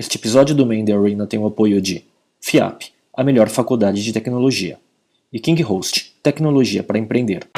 Este episódio do Main Arena tem o apoio de FIAP, a melhor faculdade de tecnologia, e King Host, tecnologia para empreender.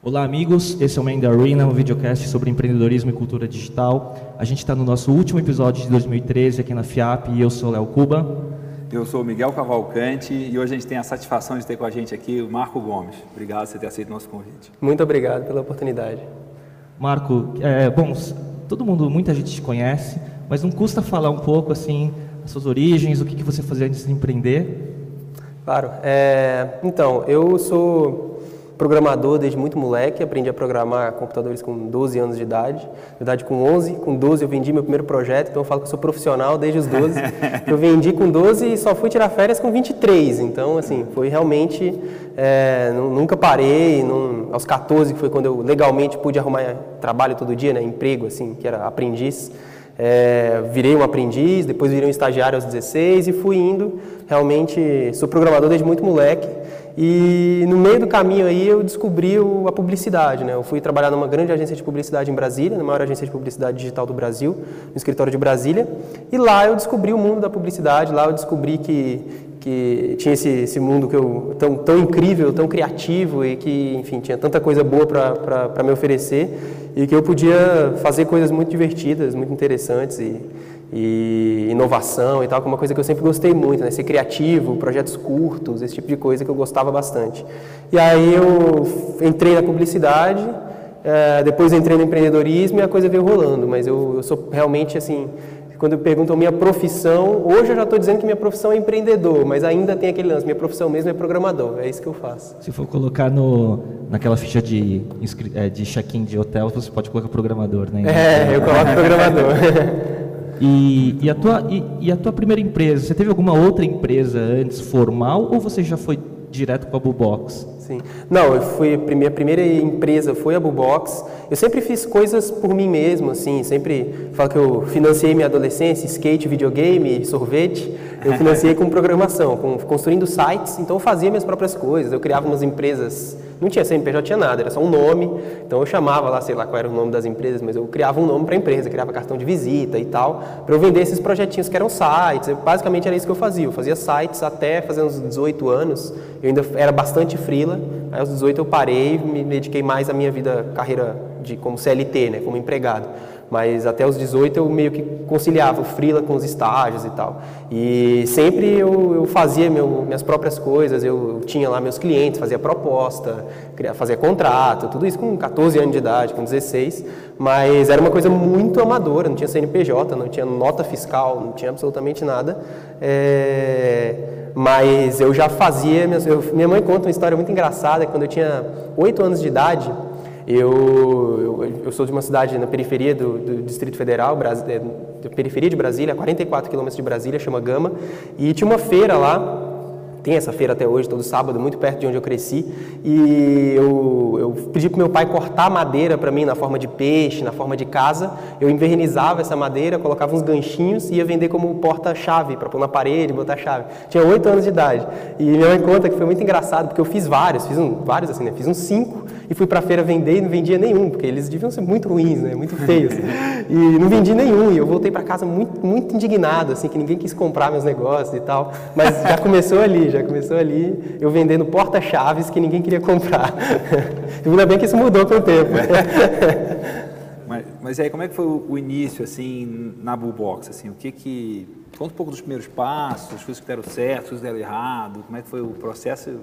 Olá, amigos. Esse é o Main Arena, um videocast sobre empreendedorismo e cultura digital. A gente está no nosso último episódio de 2013 aqui na FIAP e eu sou Léo Cuba. Eu sou o Miguel Cavalcante e hoje a gente tem a satisfação de ter com a gente aqui o Marco Gomes. Obrigado por você ter aceito o nosso convite. Muito obrigado pela oportunidade. Marco, é, bom, todo mundo, muita gente te conhece, mas não custa falar um pouco assim as suas origens, o que, que você fazia antes de empreender? Claro. É, então, eu sou programador desde muito moleque, aprendi a programar computadores com 12 anos de idade. Na verdade, com 11, com 12 eu vendi meu primeiro projeto, então eu falo que eu sou profissional desde os 12. eu vendi com 12 e só fui tirar férias com 23, então, assim, foi realmente... É, nunca parei, não, aos 14 que foi quando eu legalmente pude arrumar trabalho todo dia, né, emprego, assim, que era aprendiz. É, virei um aprendiz, depois virei um estagiário aos 16 e fui indo. Realmente, sou programador desde muito moleque. E no meio do caminho aí eu descobri a publicidade, né? Eu fui trabalhar numa grande agência de publicidade em Brasília, na maior agência de publicidade digital do Brasil, no escritório de Brasília. E lá eu descobri o mundo da publicidade, lá eu descobri que, que tinha esse, esse mundo que eu, tão, tão incrível, tão criativo e que, enfim, tinha tanta coisa boa para me oferecer e que eu podia fazer coisas muito divertidas, muito interessantes e e inovação e tal, que é uma coisa que eu sempre gostei muito, né? Ser criativo, projetos curtos, esse tipo de coisa que eu gostava bastante. E aí eu entrei na publicidade, é, depois entrei no empreendedorismo e a coisa veio rolando, mas eu, eu sou realmente assim, quando perguntam minha profissão, hoje eu já estou dizendo que minha profissão é empreendedor, mas ainda tem aquele lance, minha profissão mesmo é programador, é isso que eu faço. Se for colocar no, naquela ficha de, é, de check-in de hotel, você pode colocar programador, né? É, eu coloco programador. E, e, a tua, e, e, a tua primeira empresa, você teve alguma outra empresa antes formal ou você já foi direto para a Bubox? Sim. Não, eu fui, a minha primeira empresa foi a Bubox. Eu sempre fiz coisas por mim mesmo, assim, sempre falo que eu financiei minha adolescência, skate, videogame, sorvete. Eu financiei com programação, com, construindo sites, então eu fazia minhas próprias coisas. Eu criava umas empresas, não tinha CNPJ, tinha nada, era só um nome. Então eu chamava lá, sei lá qual era o nome das empresas, mas eu criava um nome para a empresa, criava cartão de visita e tal, para eu vender esses projetinhos que eram sites. Eu, basicamente era isso que eu fazia. Eu fazia sites até fazer uns 18 anos. Eu ainda era bastante frila. Aí aos 18 eu parei, me dediquei mais à minha vida, carreira de como CLT, né, como empregado. Mas até os 18 eu meio que conciliava o freela com os estágios e tal. E sempre eu, eu fazia meu, minhas próprias coisas, eu, tinha lá meus clientes, fazia proposta, fazia contrato, tudo isso com 14 anos de idade, com 16. Mas era uma coisa muito amadora, não tinha CNPJ, não tinha nota fiscal, não tinha absolutamente nada. É mas eu já fazia. Minha, minha mãe conta uma história muito engraçada: quando eu tinha 8 anos de idade, eu, eu, eu, sou de uma cidade na periferia do, do Distrito Federal, é, periferia de Brasília, 44 quilômetros de Brasília, chama Gama, e tinha uma feira lá tem essa feira até hoje, todo sábado, muito perto de onde eu cresci. E eu, eu pedi para meu pai cortar madeira para mim na forma de peixe, na forma de casa. Eu invernizava essa madeira, colocava uns ganchinhos e ia vender como porta-chave, para pôr na parede, botar chave. Tinha oito anos de idade. E minha mãe conta que foi muito engraçado, porque eu fiz vários, fiz um, vários assim, né? Fiz uns cinco e fui para a feira vender e não vendia nenhum, porque eles deviam ser muito ruins, né? Muito feios. E não vendi nenhum. E eu voltei para casa muito, muito indignado, assim, que ninguém quis comprar meus negócios e tal. Mas já começou ali, já começou ali, eu vendendo porta-chaves que ninguém queria comprar. Ainda bem que isso mudou com o tempo. mas, mas aí, como é que foi o, início, assim, na Bullbox? Assim, o que que... Conta um pouco dos primeiros passos, as coisas que deram certo, as coisas que deram errado, como é que foi o processo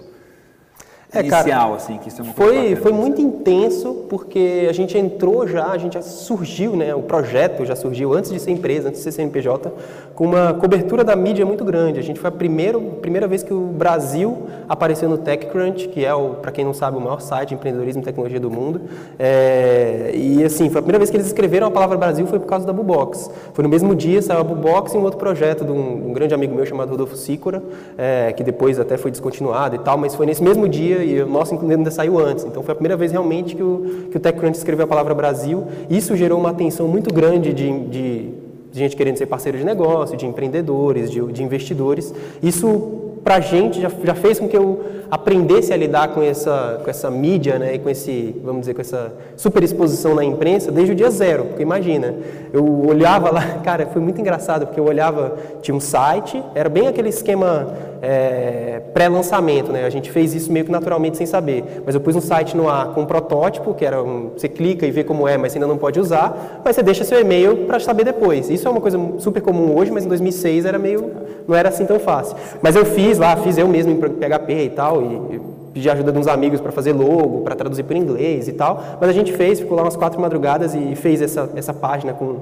é, inicial, cara, assim, que isso é uma foi, foi muito intenso, porque a gente entrou já, a gente já surgiu, né, o projeto já surgiu antes de ser empresa, antes de ser CNPJ, com uma cobertura da mídia muito grande. A gente foi a primeira, primeira vez que o Brasil apareceu no TechCrunch, que é, para quem não sabe, o maior site de empreendedorismo e tecnologia do mundo. É, e assim, foi a primeira vez que eles escreveram a palavra Brasil foi por causa da Bubox. Foi no mesmo dia, saiu a Bubox e um outro projeto de um, um grande amigo meu chamado Rodolfo Sicora, é, que depois até foi descontinuado e tal, mas foi nesse mesmo dia e o nosso ainda saiu antes. Então foi a primeira vez realmente que o, que o TechCrunch escreveu a palavra Brasil. Isso gerou uma atenção muito grande de, de, de gente querendo ser parceiro de negócio, de empreendedores, de, de investidores. Isso pra gente, já, já fez com que eu aprendesse a lidar com essa, com essa mídia, né, e com esse, vamos dizer, com essa superexposição na imprensa desde o dia zero, porque imagina, eu olhava lá, cara, foi muito engraçado, porque eu olhava, tinha um site, era bem aquele esquema é, pré-lançamento, né, a gente fez isso meio que naturalmente sem saber, mas eu pus um site no ar com um protótipo, que era um, você clica e vê como é, mas você ainda não pode usar, mas você deixa seu e-mail para saber depois. Isso é uma coisa super comum hoje, mas em 2006 era meio, não era assim tão fácil. Mas eu fiz lá, fiz eu mesmo em PHP e tal, e, pedi ajuda de uns amigos para fazer logo, para traduzir para inglês e tal. Mas a gente fez, ficou lá umas quatro madrugadas e fez essa, essa página com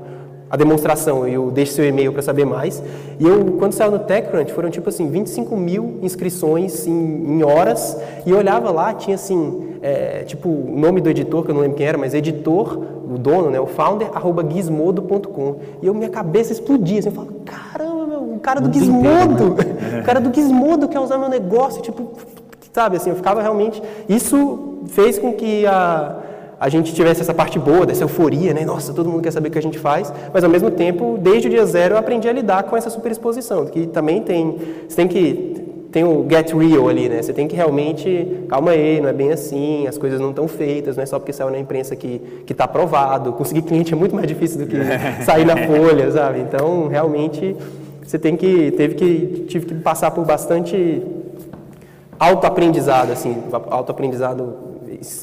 a demonstração e o deixe seu e-mail para saber mais. E eu, quando saiu no TechCrunch, foram tipo assim, 25 mil inscrições em, em horas. E eu olhava lá, tinha assim, é, tipo, o nome do editor, que eu não lembro quem era, mas editor, o dono, né, o founder, arroba gizmodo.com. E eu, minha cabeça explodia, assim, eu falava, caramba, meu, o cara do Gizmodo, né? o cara do Gizmodo quer usar meu negócio, tipo, sabe, assim, eu ficava realmente... Isso fez com que a a gente tivesse essa parte boa, dessa euforia, né? Nossa, todo mundo quer saber o que a gente faz, mas ao mesmo tempo, desde o dia zero, eu aprendi a lidar com essa superexposição, que também tem, você tem que tem o get real ali, né? Você tem que realmente, calma aí, não é bem assim, as coisas não estão feitas, não é só porque saiu na imprensa que que está aprovado. Conseguir cliente é muito mais difícil do que sair na folha, sabe? Então, realmente, você tem que teve que tive que passar por bastante autoaprendizado, assim, autoaprendizado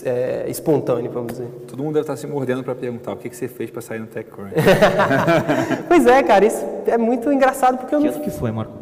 é, espontâneo, vamos dizer. Todo mundo deve estar se mordendo para perguntar o que, que você fez para sair no TechCrunch. pois é, cara, isso é muito engraçado porque eu que não... ano que foi, Marco?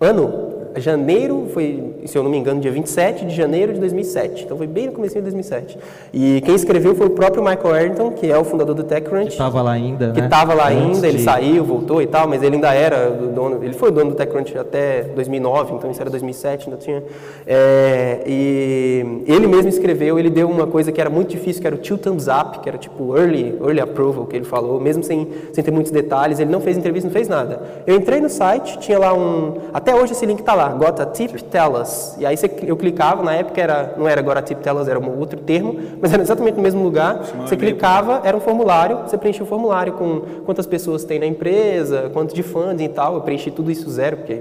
Ano? Janeiro, foi, se eu não me engano, dia 27 de janeiro de 2007. Então foi bem no começo de 2007. E quem escreveu foi o próprio Michael Arrington, que é o fundador do TechCrunch. Que estava lá ainda, Que né? estava lá Antes ainda, ele de- saiu, voltou e tal, mas ele ainda era o dono, ele foi o dono do TechCrunch até 2009, então isso era 2007, ainda tinha. É, e ele mesmo escreveu, ele deu uma coisa que era muito difícil, que era o two thumbs up, que era tipo early, early approval, que ele falou, mesmo sem, sem ter muitos detalhes, ele não fez entrevista, não fez nada. Eu entrei no site, tinha lá um, até hoje esse link tá lá, got a tip, tell us. E aí você- eu clicava, na época era, não era agora tip, tell us, era um outro termo, mas era exatamente no mesmo lugar. Você clicava, era um formulário, você preenchia o formulário com quantas pessoas tem na empresa, quanto de funding e tal. Eu preenchi tudo isso zero, porque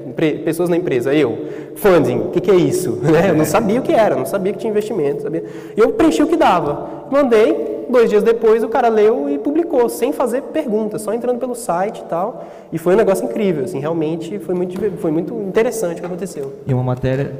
pessoas na empresa, eu, funding, o que, que é isso? Né? Eu não sabia o que era, não sabia que tinha investimento, sabia. E eu preenchi o que dava. Mandei, dois dias depois o cara leu e publicou, sem fazer perguntas, só entrando pelo site e tal. E foi um negócio incrível, assim, realmente foi muito, foi muito interessante o que aconteceu. E uma matéria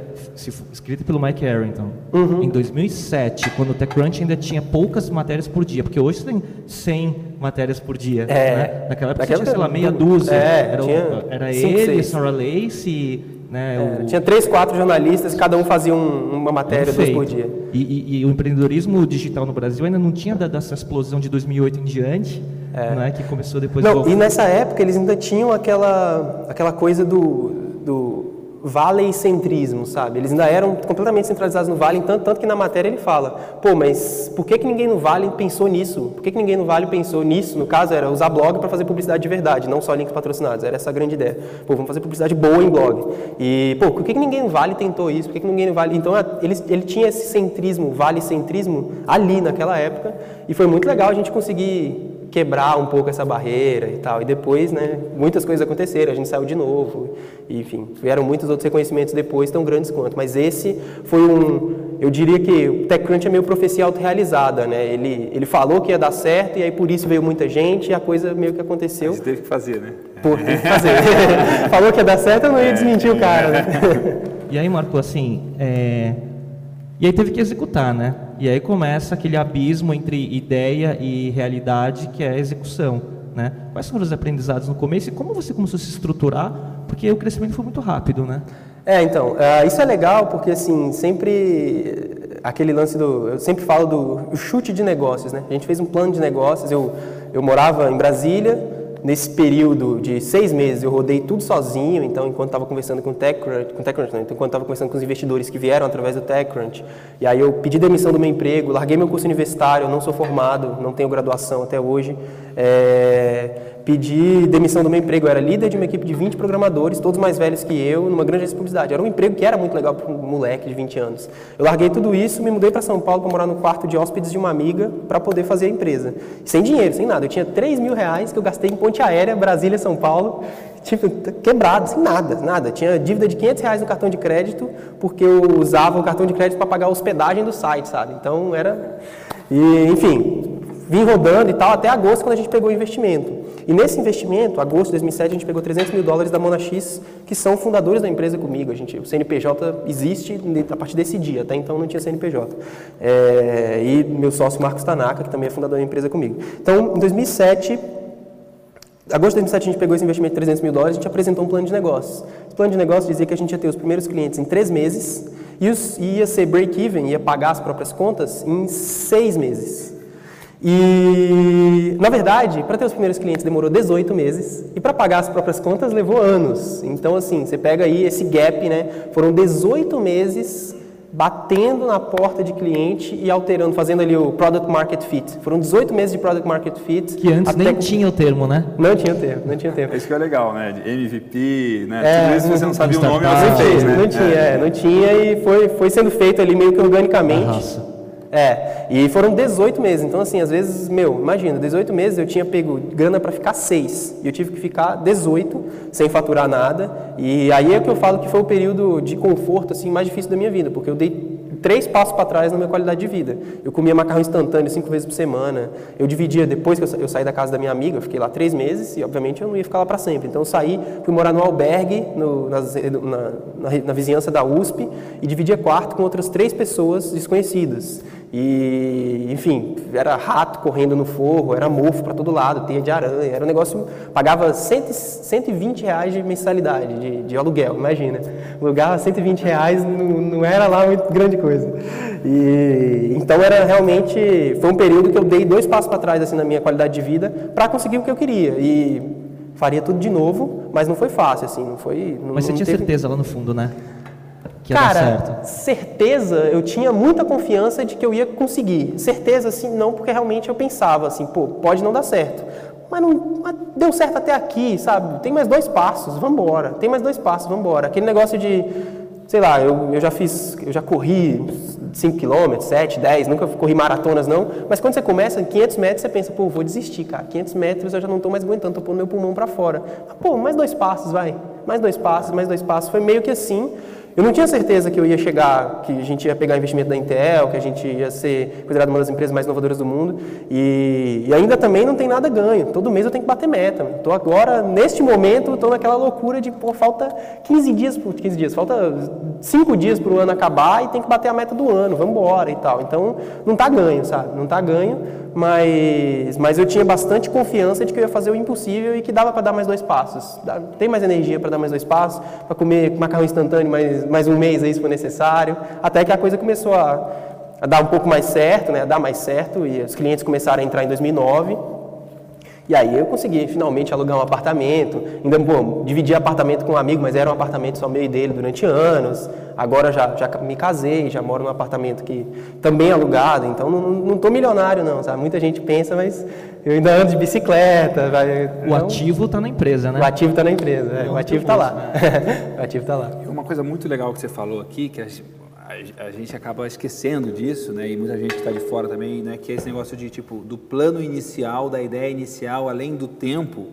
escrita pelo Mike Arrington. Uhum. Em 2007, quando o TechCrunch ainda tinha poucas matérias por dia, porque hoje você tem 100 matérias por dia. É. né? Naquela época tinha, sei lá, meia dúzia. é, era tinha era ele, seis. Sarah Lacey, né? o- Tinha três, quatro jornalistas, cada um fazia um- uma matéria, Perfeito. por dia. E, e- e o empreendedorismo digital no Brasil ainda não tinha dado essa explosão de 2008 em diante, né, que começou depois É. Não, do... e nessa época eles ainda tinham aquela, aquela coisa do, do vale-centrismo, sabe? Eles ainda eram completamente centralizados no Vale, tanto, tanto que na matéria ele fala, pô, mas por que, que ninguém no Vale pensou nisso? Por que, que ninguém no Vale pensou nisso? No caso, era usar blog para fazer publicidade de verdade, não só links patrocinados, era essa a grande ideia. Pô, vamos fazer publicidade boa em blog. E, pô, por que, que ninguém no Vale tentou isso? Por que, que ninguém no Vale... Então, ele, ele tinha esse centrismo, vale-centrismo, ali naquela época, e foi muito legal a gente conseguir quebrar um pouco essa barreira e tal. E depois, né, muitas coisas aconteceram, a gente saiu de novo, e, enfim, vieram muitos outros reconhecimentos depois, tão grandes quanto. Mas esse foi um, eu diria que o TechCrunch é meio profecia autorrealizada, né? Ele, ele falou que ia dar certo, e aí por isso veio muita gente, e a coisa meio que aconteceu. Você teve que fazer, né? Pô, tem que fazer. falou que ia dar certo, eu não ia desmentir o cara, né? E aí, Marco, assim, é, e aí teve que executar, né? E aí começa aquele abismo entre ideia e realidade, que é a execução, né? Quais foram os aprendizados no começo e como você começou a se estruturar? Porque o crescimento foi muito rápido, né? É, então, ah, isso é legal porque, assim, sempre aquele lance do... Eu sempre falo do chute de negócios, né? A gente fez um plano de negócios, eu, eu morava em Brasília, nesse período de seis meses eu rodei tudo sozinho, então enquanto estava conversando com o TechCrunch, com o TechCrunch então, enquanto estava conversando com os investidores que vieram através do TechCrunch, e aí eu pedi demissão do meu emprego, larguei meu curso universitário, eu não sou formado, não tenho graduação até hoje, É, pedi demissão do meu emprego. Eu era líder de uma equipe de 20 programadores, todos mais velhos que eu, numa grande responsabilidade. Era um emprego que era muito legal para um moleque de 20 anos. Eu larguei tudo isso, me mudei para São Paulo para morar no quarto de hóspedes de uma amiga para poder fazer a empresa. Sem dinheiro, sem nada. Eu tinha 3 mil reais que eu gastei em ponte aérea, Brasília, São Paulo. Tipo, quebrado, sem nada, nada. Tinha dívida de 500 reais no cartão de crédito, porque eu usava o cartão de crédito para pagar a hospedagem do site, sabe? Então era. E, enfim, vim rodando e tal, até agosto, quando a gente pegou o investimento. E nesse investimento, agosto de 2007, a gente pegou 300 mil dólares da Mona X, que são fundadores da empresa comigo. A gente, o CNPJ existe a partir desse dia, até então não tinha CNPJ. É, e meu sócio Marcos Tanaka, que também é fundador da empresa comigo. Então, em 2007, agosto de 2007 a gente pegou esse investimento de 300 mil dólares, a gente apresentou um plano de negócios. Esse plano de negócio dizia que a gente ia ter os primeiros clientes em três meses e os, ia ser break-even, ia pagar as próprias contas em seis meses. E, na verdade, para ter os primeiros clientes demorou 18 meses e para pagar as próprias contas levou anos. Então, assim, você pega aí esse gap, né? Foram 18 meses batendo na porta de cliente e alterando, fazendo ali o Product Market Fit. Foram 18 meses de Product Market Fit. Que antes nem tinha o termo, né? Não tinha o termo, não tinha o termo. Isso que é legal, né? De MVP, né? É, Tudo isso você não sabia o nome, você fez, né? Não tinha, é. é. não tinha e foi, foi sendo feito ali meio que organicamente. Arrasa. É, e foram 18 meses. Então, assim, às vezes, meu, imagina, 18 meses eu tinha pego grana para ficar 6 e eu tive que ficar 18 sem faturar nada. E aí é que eu falo que foi o período de conforto assim mais difícil da minha vida, porque eu dei três passos para trás na minha qualidade de vida. Eu comia macarrão instantâneo cinco vezes por semana. Eu dividia, depois que eu, saí da casa da minha amiga, eu fiquei lá três meses e, obviamente, eu não ia ficar lá para sempre. Então, eu saí, fui morar no albergue, no, na, na, na, na vizinhança da USP, e dividia quarto com outras três pessoas desconhecidas. E, enfim, era rato correndo no forro, era mofo para todo lado, teia de aranha, era um negócio. Pagava 100, 120 reais de mensalidade, de, de aluguel, imagina. Lugar 120 reais não, não era lá muito grande coisa. E, então era realmente. Foi um período que eu dei dois passos para trás assim, na minha qualidade de vida para conseguir o que eu queria. E faria tudo de novo, mas não foi fácil, assim, não foi. Não, mas você tinha teve... certeza lá no fundo, né? Cara, certeza, eu tinha muita confiança de que eu ia conseguir. Certeza, assim, não, porque realmente eu pensava assim, pô, pode não dar certo. Mas não mas deu certo até aqui, sabe? Tem mais dois passos, vamos embora. Tem mais dois passos, vamos embora. Aquele negócio de, sei lá, eu, eu já fiz, eu já corri 5 km, 7, 10, nunca corri maratonas não, mas quando você começa, em 500 metros, você pensa, pô, vou desistir, cara. 500 metros eu já não estou mais aguentando, estou pondo meu pulmão para fora. Mas, pô, mais dois passos, vai. Mais dois passos, mais dois passos. Foi meio que assim. Eu não tinha certeza que eu ia chegar, que a gente ia pegar investimento da Intel, que a gente ia ser considerado uma das empresas mais inovadoras do mundo. E, e ainda também não tem nada ganho. Todo mês eu tenho que bater meta. Estou agora, neste momento, estou naquela loucura de, pô, falta 15 dias, 15 dias, falta 5 dias para o ano acabar e tem que bater a meta do ano, vamos embora e tal. Então, não está ganho, sabe? Não está ganho, mas, mas eu tinha bastante confiança de que eu ia fazer o impossível e que dava para dar mais dois passos. Tem mais energia para dar mais dois passos, para comer macarrão instantâneo mais, mais um mês aí se for necessário, até que a coisa começou a, a dar um pouco mais certo, né, a dar mais certo, e os clientes começaram a entrar em 2009, e aí eu consegui finalmente alugar um apartamento, ainda, bom, dividi apartamento com um amigo, mas era um apartamento só meio dele durante anos, agora já, já me casei, já moro num apartamento que também é alugado, então não estou milionário não, sabe? Muita gente pensa, mas eu ainda ando de bicicleta. Vai, o então, ativo está na empresa, né? O ativo está na empresa, é, o ativo está lá. o ativo está lá. Uma coisa muito legal que você falou aqui, que a, gente acaba esquecendo disso, né? E muita gente está de fora também, né? Que é esse negócio de tipo do plano inicial, da ideia inicial, além do tempo.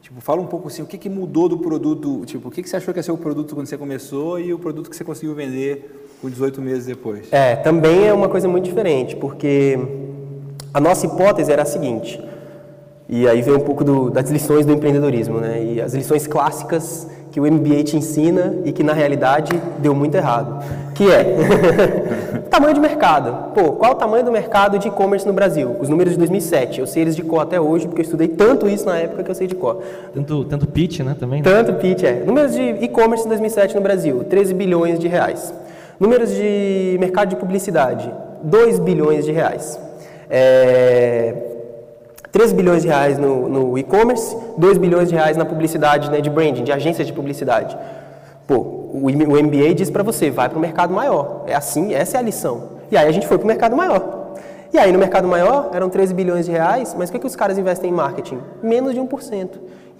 Tipo, fala um pouco assim, o que, que mudou do produto, tipo, o que, que você achou que ia ser o produto quando você começou e o produto que você conseguiu vender com 18 meses depois? É, também é uma coisa muito diferente, porque a nossa hipótese era a seguinte, e aí vem um pouco do, das lições do empreendedorismo, né? E as lições clássicas que o MBA te ensina e que na realidade deu muito errado. Que é tamanho de mercado. Pô, qual o tamanho do mercado de e-commerce no Brasil? Os números de 2007. Eu sei eles de cor até hoje porque eu estudei tanto isso na época que eu sei de cor. Tanto, tanto pitch, né? Também. Né? Tanto pitch, é. Números de e-commerce em 2007 no Brasil, 13 bilhões de reais. Números de mercado de publicidade, 2 bilhões de reais. É, 3 bilhões de reais no, no e-commerce, 2 bilhões de reais na publicidade né, de branding, de agências de publicidade. Pô, o, o MBA diz para você, vai para o mercado maior. É assim, essa é a lição. E aí a gente foi para o mercado maior. E aí no mercado maior eram 13 bilhões de reais, mas o que, que os caras investem em marketing? Menos de 1%.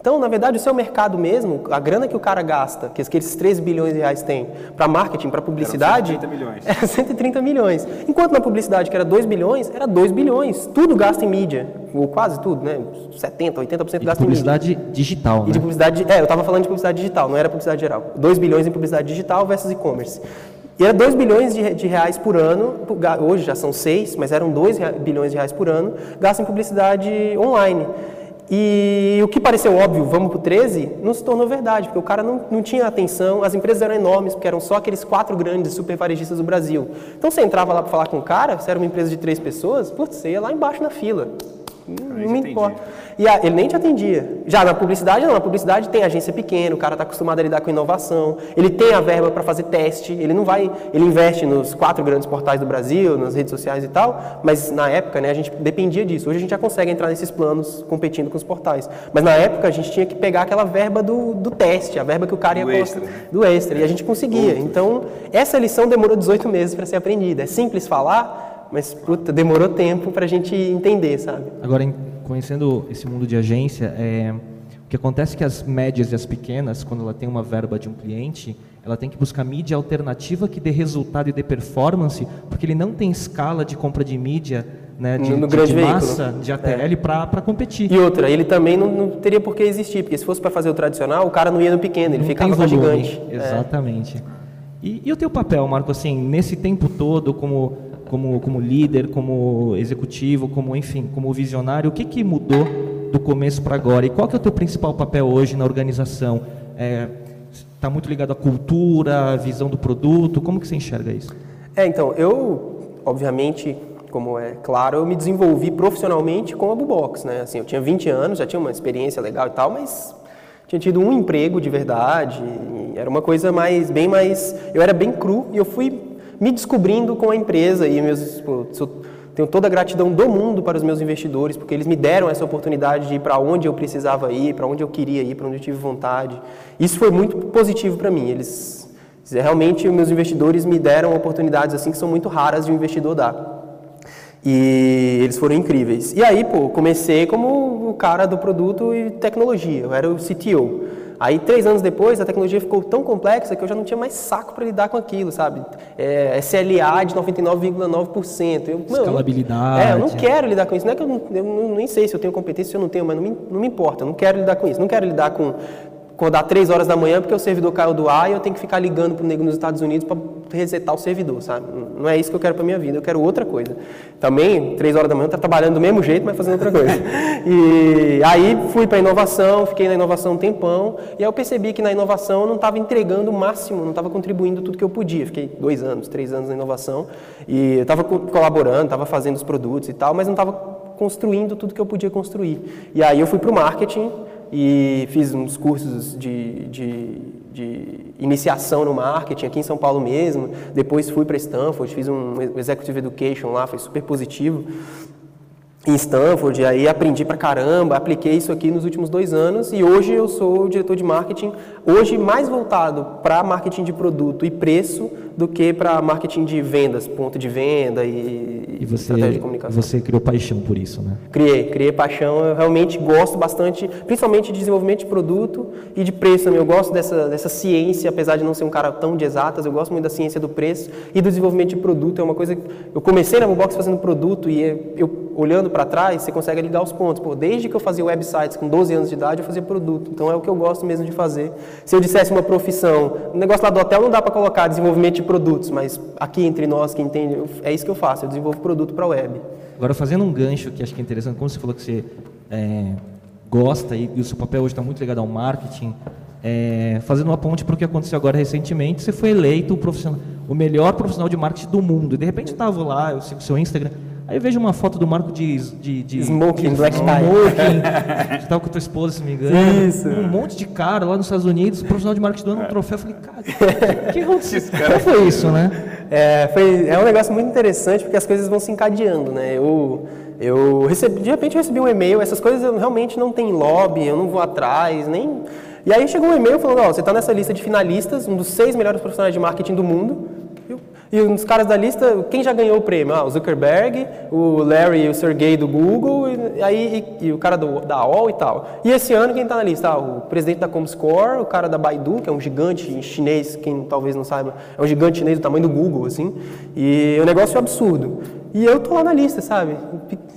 Então, na verdade, o seu mercado mesmo, a grana que o cara gasta, que aqueles 13 bilhões de reais têm para marketing, para publicidade, Eram 130 milhões. era 130 milhões. Enquanto na publicidade, que era 2 bilhões, era 2 bilhões. Tudo gasta em mídia, ou quase tudo, né? 70, 80% E de gasta em mídia. publicidade digital, E né? de publicidade, é, eu estava falando de publicidade digital, não era publicidade geral. 2 bilhões em publicidade digital versus e-commerce. E era 2 bilhões de, de reais por ano, hoje já são 6, mas eram 2 rea- bilhões de reais por ano, gastos em publicidade online. E o que pareceu óbvio, vamos para o 13, não se tornou verdade, porque o cara não, não tinha atenção, as empresas eram enormes, porque eram só aqueles quatro grandes super varejistas do Brasil. Então você entrava lá para falar com o cara, você era uma empresa de três pessoas, putz, você ia lá embaixo na fila. Não, Aí não me importa. E a- ele nem te atendia. Já na publicidade, não. Na publicidade tem agência pequena, o cara está acostumado a lidar com inovação, ele tem a verba para fazer teste, ele não vai. Ele investe nos quatro grandes portais do Brasil, nas redes sociais e tal, mas na época né, a gente dependia disso. Hoje a gente já consegue entrar nesses planos competindo com os portais. Mas na época a gente tinha que pegar aquela verba do, do teste, a verba que o cara ia Do extra, do extra. E a gente conseguia. Então, essa lição demorou 18 meses para ser aprendida. É simples falar, mas puta, demorou tempo para a gente entender, sabe? Agora, conhecendo esse mundo de agência, é, o que acontece é que as médias e as pequenas, quando ela tem uma verba de um cliente, ela tem que buscar mídia alternativa que dê resultado e dê performance, porque ele não tem escala de compra de mídia, né, de, No- no de- grande de veículo. massa, de ATL, para competir. E outra, ele também não, não teria por que existir, porque se fosse para fazer o tradicional, o cara não ia no pequeno, ele Não ficava volume. gigante. É. Exatamente. E, e o teu papel, Marco, assim, nesse tempo todo, como, como, como líder, como executivo, como, enfim, como visionário, o que, que mudou do começo para agora? E qual que é o teu principal papel hoje na organização? Está muito ligado à cultura, à visão do produto? Como que você enxerga isso? É, então, eu, obviamente, como é claro, eu me desenvolvi profissionalmente com a Bubox, né? Assim, eu tinha 20 anos, já tinha uma experiência legal e tal, mas tinha tido um emprego de verdade, era uma coisa mais, bem mais, eu era bem cru e eu fui me descobrindo com a empresa e meus, tenho toda a gratidão do mundo para os meus investidores, porque eles me deram essa oportunidade de ir para onde eu precisava ir, para onde eu queria ir, para onde eu tive vontade. Isso foi muito positivo para mim. Eles realmente os meus investidores me deram oportunidades assim que são muito raras de um investidor dar. E eles foram incríveis. E aí, pô, comecei como o cara do produto e tecnologia. Eu era o CTO. Aí, três anos depois, a tecnologia ficou tão complexa que eu já não tinha mais saco para lidar com aquilo, sabe? É, SLA de 99,9%. Eu, não, Escalabilidade. É, eu não quero lidar com isso. Não é que eu, não, eu não- nem sei se eu tenho competência, se eu não tenho, mas não me, não me importa. Eu não quero lidar com isso. Não quero lidar com acordar três horas da manhã porque o servidor caiu do ar e eu tenho que ficar ligando pro nego nos Estados Unidos para resetar o servidor, sabe? Não é isso que eu quero para minha vida. Eu quero outra coisa. Também, três horas da manhã, tá trabalhando do mesmo jeito, mas fazendo outra coisa. E aí fui para inovação, fiquei na inovação um tempão e aí eu percebi que na inovação eu não estava entregando o máximo, não estava contribuindo tudo que eu podia. Fiquei dois anos, três anos na inovação e eu estava colaborando, estava fazendo os produtos e tal, mas não estava construindo tudo que eu podia construir. E aí eu fui para o marketing e fiz uns cursos de, de, de iniciação no marketing aqui em São Paulo mesmo. Depois fui para Stanford, fiz um Executive Education lá, foi super positivo em Stanford, aí aprendi pra caramba, apliquei isso aqui nos últimos dois anos e hoje eu sou diretor de marketing, hoje mais voltado para marketing de produto e preço do que para marketing de vendas, ponto de venda e, E você, estratégia de comunicação. você criou paixão por isso, né? Criei, criei paixão. Eu realmente gosto bastante, principalmente de desenvolvimento de produto e de preço também. Eu gosto dessa, dessa ciência, apesar de não ser um cara tão de exatas, eu gosto muito da ciência do preço e do desenvolvimento de produto. É uma coisa. Eu comecei na Bubox fazendo produto e eu, olhando para trás, você consegue ligar os pontos. Pô, desde que eu fazia websites com 12 anos de idade, eu fazia produto. Então é o que eu gosto mesmo de fazer. Se eu dissesse uma profissão, o negócio lá do hotel não dá para colocar desenvolvimento de produtos, mas aqui entre nós que entende, é isso que eu faço. Eu desenvolvo produto para web. Agora, fazendo um gancho que acho que é interessante, como você falou que você é, gosta e, e o seu papel hoje está muito ligado ao marketing, é, fazendo uma ponte para o que aconteceu agora recentemente, você foi eleito o, profissional, o melhor profissional de marketing do mundo. E de repente eu estava lá, eu sigo o seu Instagram, aí eu vejo uma foto do Marco de... de, de Smoking, de, black tie. smoking. Você estava com a tua esposa, se não me engano. Isso. Um monte de cara lá nos Estados Unidos, profissional de marketing dando um troféu. Eu falei, cara, o que aconteceu? Qual foi isso, né? É, foi, é um negócio muito interessante porque as coisas vão se encadeando, né? Eu, eu recebi, de repente eu recebi um e-mail, essas coisas eu realmente não tem lobby, eu não vou atrás, nem. E aí chegou um e-mail falando, ó, você está nessa lista de finalistas, um dos seis melhores profissionais de marketing do mundo. E os caras da lista, quem já ganhou o prêmio? Ah, o Zuckerberg, o Larry e o Sergey do Google, e, aí, e, e o cara do, da AOL e tal. E esse ano quem está na lista? Ah, o presidente da Comscore, o cara da Baidu, que é um gigante chinês, quem talvez não saiba, é um gigante chinês do tamanho do Google, assim. E o negócio é absurdo. E eu tô lá na lista, sabe?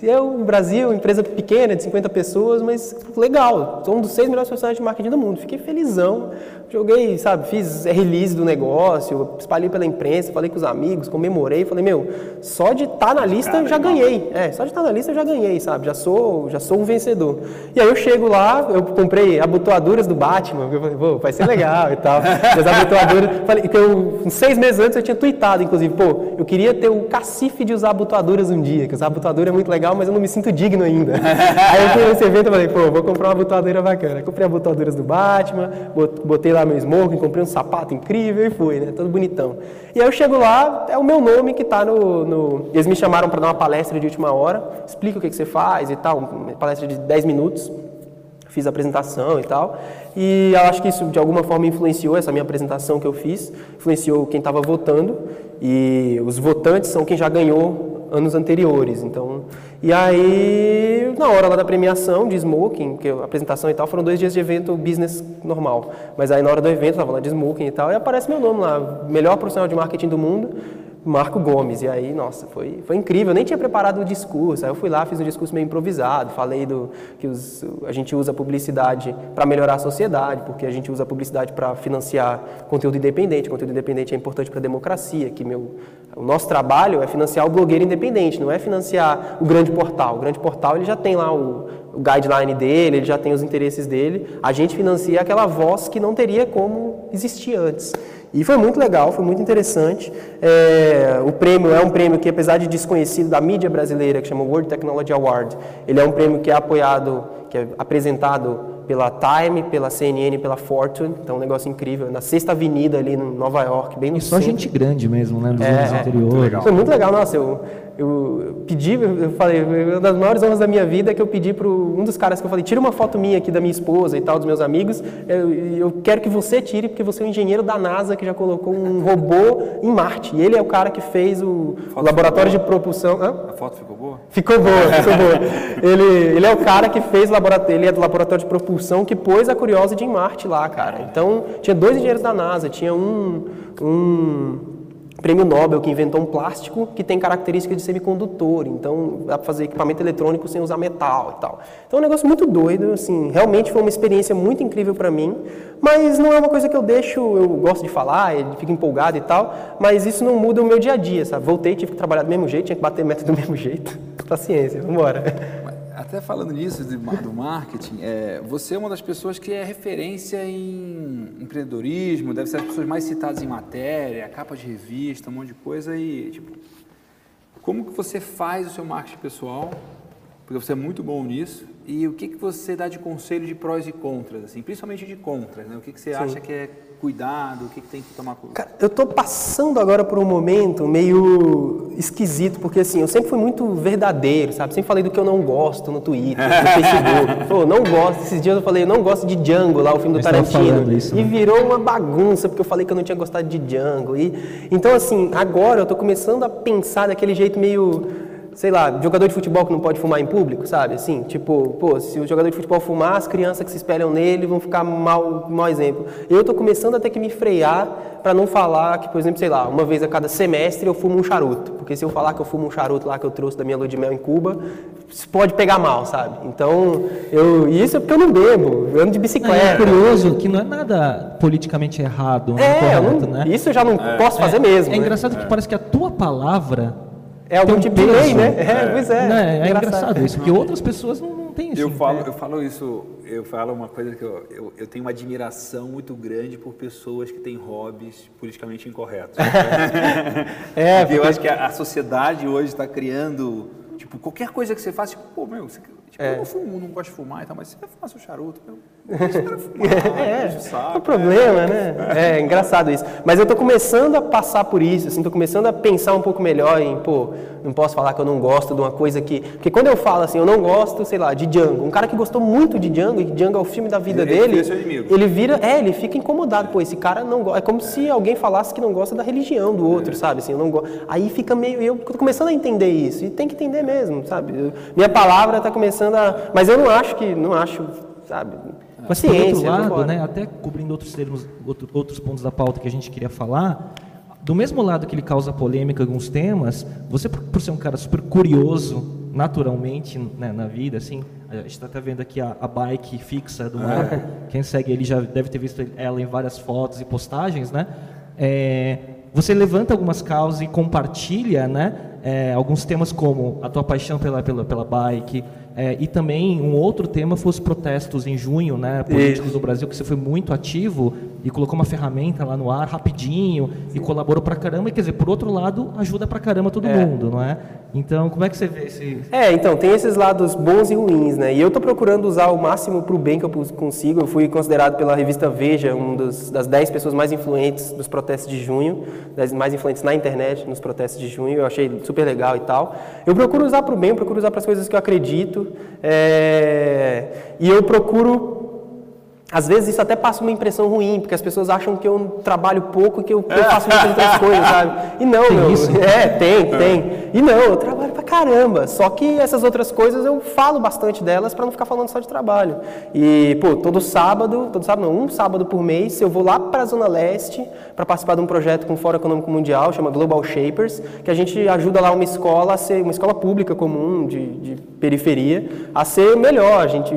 Eu, Brasil, empresa pequena, de 50 pessoas, mas legal. Sou um dos seis melhores profissionais de marketing do mundo. Fiquei felizão. Joguei, sabe, fiz release do negócio, espalhei pela imprensa, falei com os amigos, comemorei, falei, meu, só de estar tá na lista eu já ganhei. É, só de estar tá na lista eu já ganhei, sabe? Já sou, já sou um vencedor. E aí eu chego lá, eu comprei abotoaduras do Batman, eu falei, pô, vai ser legal e tal. As abotoaduras, falei, que eu, seis meses antes eu tinha tweetado, inclusive, pô, eu queria ter o cacife de usar abotoaduras um dia, que usar abotoadura é muito legal, mas eu não me sinto digno ainda. aí eu fui nesse evento e falei, pô, vou comprar uma abotoadura bacana. Comprei abotoaduras do Batman, botei lá lá meu smoking, comprei um sapato incrível e fui, né? Todo bonitão. E aí eu chego lá, é o meu nome que está no, no, Eles me chamaram para dar uma palestra de última hora, explica o que, que você faz e tal, uma palestra de 10 minutos. Fiz a apresentação e tal. E eu acho que isso de alguma forma influenciou essa minha apresentação que eu fiz, influenciou quem estava votando. E os votantes são quem já ganhou anos anteriores. Então, e aí, na hora lá da premiação de smoking, que a apresentação e tal, foram dois dias de evento business normal. Mas aí na hora do evento, tava lá de smoking e tal, e aparece meu nome lá, melhor profissional de marketing do mundo. Marco Gomes. E aí, nossa, foi, foi incrível. Eu nem tinha preparado o discurso. Aí eu fui lá, fiz um discurso meio improvisado. Falei do que os, a gente usa a publicidade para melhorar a sociedade, porque a gente usa a publicidade para financiar conteúdo independente. Conteúdo independente é importante para a democracia. Que meu, o nosso trabalho é financiar o blogueiro independente, não é financiar o grande portal. O grande portal ele já tem lá o, o guideline dele, ele já tem os interesses dele. A gente financia aquela voz que não teria como existir antes. E foi muito legal, foi muito interessante. É, o prêmio é um prêmio que, apesar de desconhecido da mídia brasileira, que chama World Technology Award, ele é um prêmio que é apoiado, que é apresentado pela Time, pela CNN, pela Fortune, então um negócio incrível, na Sexta Avenida ali em Nova York, bem no E só centro. gente grande mesmo, né, dos é, anos anteriores. Foi muito legal, nossa, eu, eu pedi, eu falei, uma das maiores honras da minha vida é que eu pedi para um dos caras que eu falei, tira uma foto minha aqui da minha esposa e tal, dos meus amigos, eu, eu quero que você tire, porque você é um engenheiro da NASA que já colocou um robô em Marte. E ele é o cara que fez o, laboratório de propulsão. Hã? A foto ficou boa? Ficou boa, ficou boa. ele, ele é o cara que fez o laboratório, ele é do laboratório de propulsão que pôs a Curiosity em Marte lá, cara. Então, tinha dois engenheiros da NASA, tinha um, um prêmio Nobel que inventou um plástico que tem características de semicondutor, então dá para fazer equipamento eletrônico sem usar metal e tal. Então é um negócio muito doido, assim, realmente foi uma experiência muito incrível para mim, mas não é uma coisa que eu deixo, eu gosto de falar, fico empolgado e tal, mas isso não muda o meu dia a dia, sabe? Voltei, tive que trabalhar do mesmo jeito, tinha que bater meta do mesmo jeito. Paciência, vamos embora. Até falando nisso do marketing, é, você é uma das pessoas que é referência em empreendedorismo, deve ser as pessoas mais citadas em matéria, capa de revista, um monte de coisa. E, tipo, como que você faz o seu marketing pessoal? Porque você é muito bom nisso. E o que, que você dá de conselho de prós e contras, assim, principalmente de contras, né? O que, que você Sim. acha que é cuidado, o que, que tem que tomar cuidado? Cara, eu estou passando agora por um momento meio esquisito, porque assim, eu sempre fui muito verdadeiro, sabe? Sempre falei do que eu não gosto no Twitter, no Facebook. Pô, não gosto. Esses dias eu falei, eu não gosto de Django, lá o filme do Tarantino. Isso, e né? virou uma bagunça, porque eu falei que eu não tinha gostado de Django. E, então, assim, agora eu estou começando a pensar daquele jeito meio sei lá, jogador de futebol que não pode fumar em público, sabe? Assim, tipo, pô, se o jogador de futebol fumar, as crianças que se espelham nele vão ficar mal, mau exemplo. Eu estou começando a ter que me frear para não falar que, por exemplo, sei lá, uma vez a cada semestre eu fumo um charuto. Porque se eu falar que eu fumo um charuto lá que eu trouxe da minha lua de mel em Cuba, isso pode pegar mal, sabe? Então, eu, isso é porque eu não bebo, eu ando de bicicleta. é curioso que não é nada politicamente errado, é, correto, não, né? Isso eu já não é. posso fazer é, mesmo. É né? engraçado que parece que a tua palavra é algum um tipo peso. de lei, né? É, pois é. é, é engraçado. engraçado. isso, porque outras pessoas não, não têm isso. Eu falo, eu falo isso, eu falo uma coisa que eu, eu, eu, tenho uma admiração muito grande por pessoas que têm hobbies politicamente incorretos. é, porque, porque eu acho que a, a sociedade hoje está criando Tipo, qualquer coisa que você faça, tipo, pô, meu, você, tipo, É. eu não fumo, não gosto de fumar e tal, mas você vai fumar seu charuto, meu. Deixa o cara fumar, É, deixa o saco, é problema, né? É engraçado isso. Mas eu tô começando a passar por isso, assim, tô começando a pensar um pouco melhor em, pô, não posso falar que eu não gosto de uma coisa que. Porque quando eu falo assim, eu não gosto, sei lá, de Django, um cara que gostou muito de Django, e Django é o filme da vida Ele- ele dele, inimigo. ele vira, é, ele fica incomodado, pô, esse cara não gosta. É como se alguém falasse que não gosta da religião do outro, sabe? Assim, eu não gosto. Aí fica meio. Eu tô começando a entender isso, e tem que entender mesmo, sabe? Eu- minha palavra tá começando a. Mas eu não acho que. Não acho, sabe? Mas por outro Ciência, lado, né, até cobrindo outros termos, outro- outros pontos da pauta que a gente queria falar, do mesmo lado que ele causa polêmica em alguns temas, você por, por ser um cara super curioso, naturalmente, né, na vida, assim, a gente está até vendo aqui a, a bike fixa do Marco, quem segue ele já deve ter visto ela em várias fotos e postagens, né? É, você levanta algumas causas e compartilha, né? É, alguns temas como a tua paixão pela, pela, pela bike, é, e também um outro tema foi os protestos em junho, né, políticos Isso. do Brasil, que você foi muito ativo e colocou uma ferramenta lá no ar rapidinho e colaborou pra caramba. E quer dizer, por outro lado, ajuda pra caramba todo É. mundo, não é? Então, como é que você vê esse. É, então, tem esses lados bons e ruins, né? E eu tô procurando usar o máximo pro bem que eu consigo. Eu fui considerado pela revista Veja um dos, das 10 pessoas mais influentes dos protestos de junho, das mais influentes na internet nos protestos de junho. Eu achei super legal e tal. Eu procuro usar pro bem, eu procuro usar para as coisas que eu acredito. é, E eu procuro às vezes isso até passa uma impressão ruim, porque as pessoas acham que eu trabalho pouco e que eu, que eu faço muitas outras coisas, sabe? E não, Tem meu. isso? É, tem, tem. E não, eu trabalho pra caramba. Só que essas outras coisas eu falo bastante delas pra não ficar falando só de trabalho. E, pô, todo sábado, todo sábado não, um sábado por mês, eu vou lá pra Zona Leste para participar de um projeto com o Fórum Econômico Mundial, chama Global Shapers, que a gente ajuda lá uma escola a ser uma escola pública comum de, de periferia a ser melhor. A gente,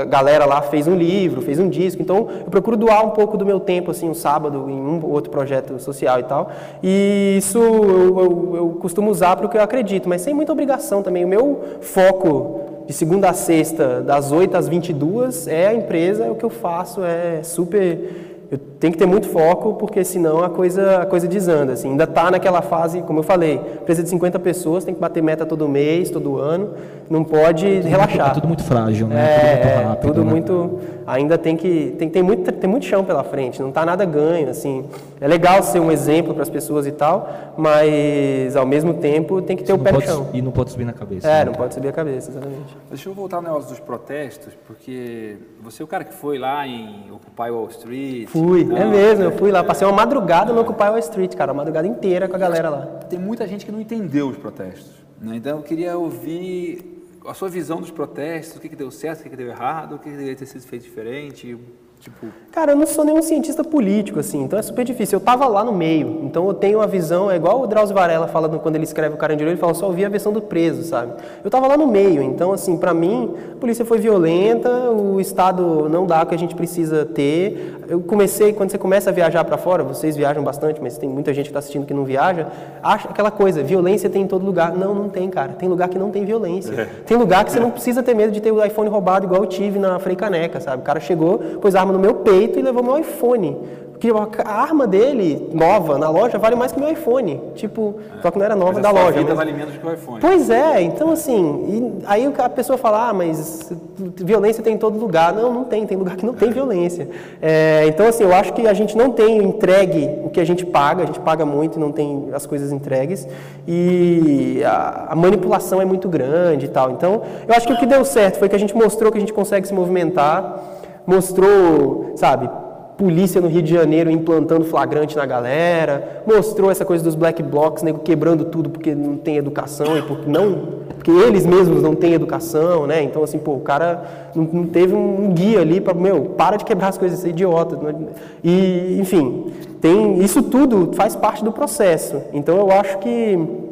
a galera lá fez um livro, fez um disco, então eu procuro doar um pouco do meu tempo assim, um sábado em um ou outro projeto social e tal. E isso eu, eu, eu costumo usar para o que eu acredito, mas sem muita obrigação também. O meu foco de segunda a sexta, das 8 às 22, é a empresa, o que eu faço, é super eu tenho que ter muito foco, porque senão a coisa, a coisa desanda. Assim. Ainda está naquela fase, como eu falei, empresa de 50 pessoas, tem que bater meta todo mês, todo ano, não pode relaxar. É tudo muito frágil, né? É, tudo muito é, rápido. tudo né? muito. Ainda tem que. Tem, tem, muito, tem muito chão pela frente, não está nada ganho. Assim. É legal ser um exemplo para as pessoas e tal, mas ao mesmo tempo tem que ter Você o pé no chão. E não pode subir na cabeça. É, né? não pode subir a cabeça, exatamente. Deixa eu voltar no negócio dos protestos, porque você é o cara que foi lá em Occupy Wall Street. Fui, Não, é mesmo, eu fui lá, passei uma madrugada no Occupy Wall Street, cara, uma madrugada inteira com a galera lá. Tem muita gente que não entendeu os protestos. né? Então eu queria ouvir a sua visão dos protestos, o que, que deu certo, o que, que deu errado, o que, que deveria ter sido feito diferente. Tipo, Cara, eu não sou nenhum cientista político, assim, então é super difícil. Eu tava lá no meio, então eu tenho uma visão, é igual o Drauzio Varela fala no- quando ele escreve o Carandiru, ele fala, só ouvi a versão do preso, sabe? Eu tava lá no meio, então, assim, pra mim, a polícia foi violenta, o Estado não dá o que a gente precisa ter. Eu comecei, quando você começa a viajar pra fora, vocês viajam bastante, mas tem muita gente que tá assistindo que não viaja, acha aquela coisa, violência tem em todo lugar. Não, não tem, cara. Tem lugar que não tem violência. Tem lugar que você não precisa ter medo de ter o iPhone roubado, igual eu tive na Frei Caneca, sabe? O cara chegou, pôs a arma no meu peito e levou meu iPhone. Porque a arma dele, nova, na loja, vale mais que meu iPhone. Tipo, só que não era nova mas da loja. vida mas- vale menos que o iPhone. Pois é, então assim, aí a pessoa fala, ah, mas violência tem em todo lugar. Não, não tem, tem lugar que não tem violência. É, então assim, eu acho que a gente não tem entregue o que a gente paga, a gente paga muito e não tem as coisas entregues, e a, a manipulação é muito grande e tal. Então, eu acho que o que deu certo foi que a gente mostrou que a gente consegue se movimentar, mostrou, sabe, polícia no Rio de Janeiro implantando flagrante na galera, mostrou essa coisa dos black blocs, nego quebrando tudo porque não tem educação e porque não, porque eles mesmos não têm educação, né? Então assim, pô, o cara não, não teve um guia ali para, meu, para de quebrar as coisas, isso é idiota. não é? E, enfim, tem isso tudo faz parte do processo. Então eu acho que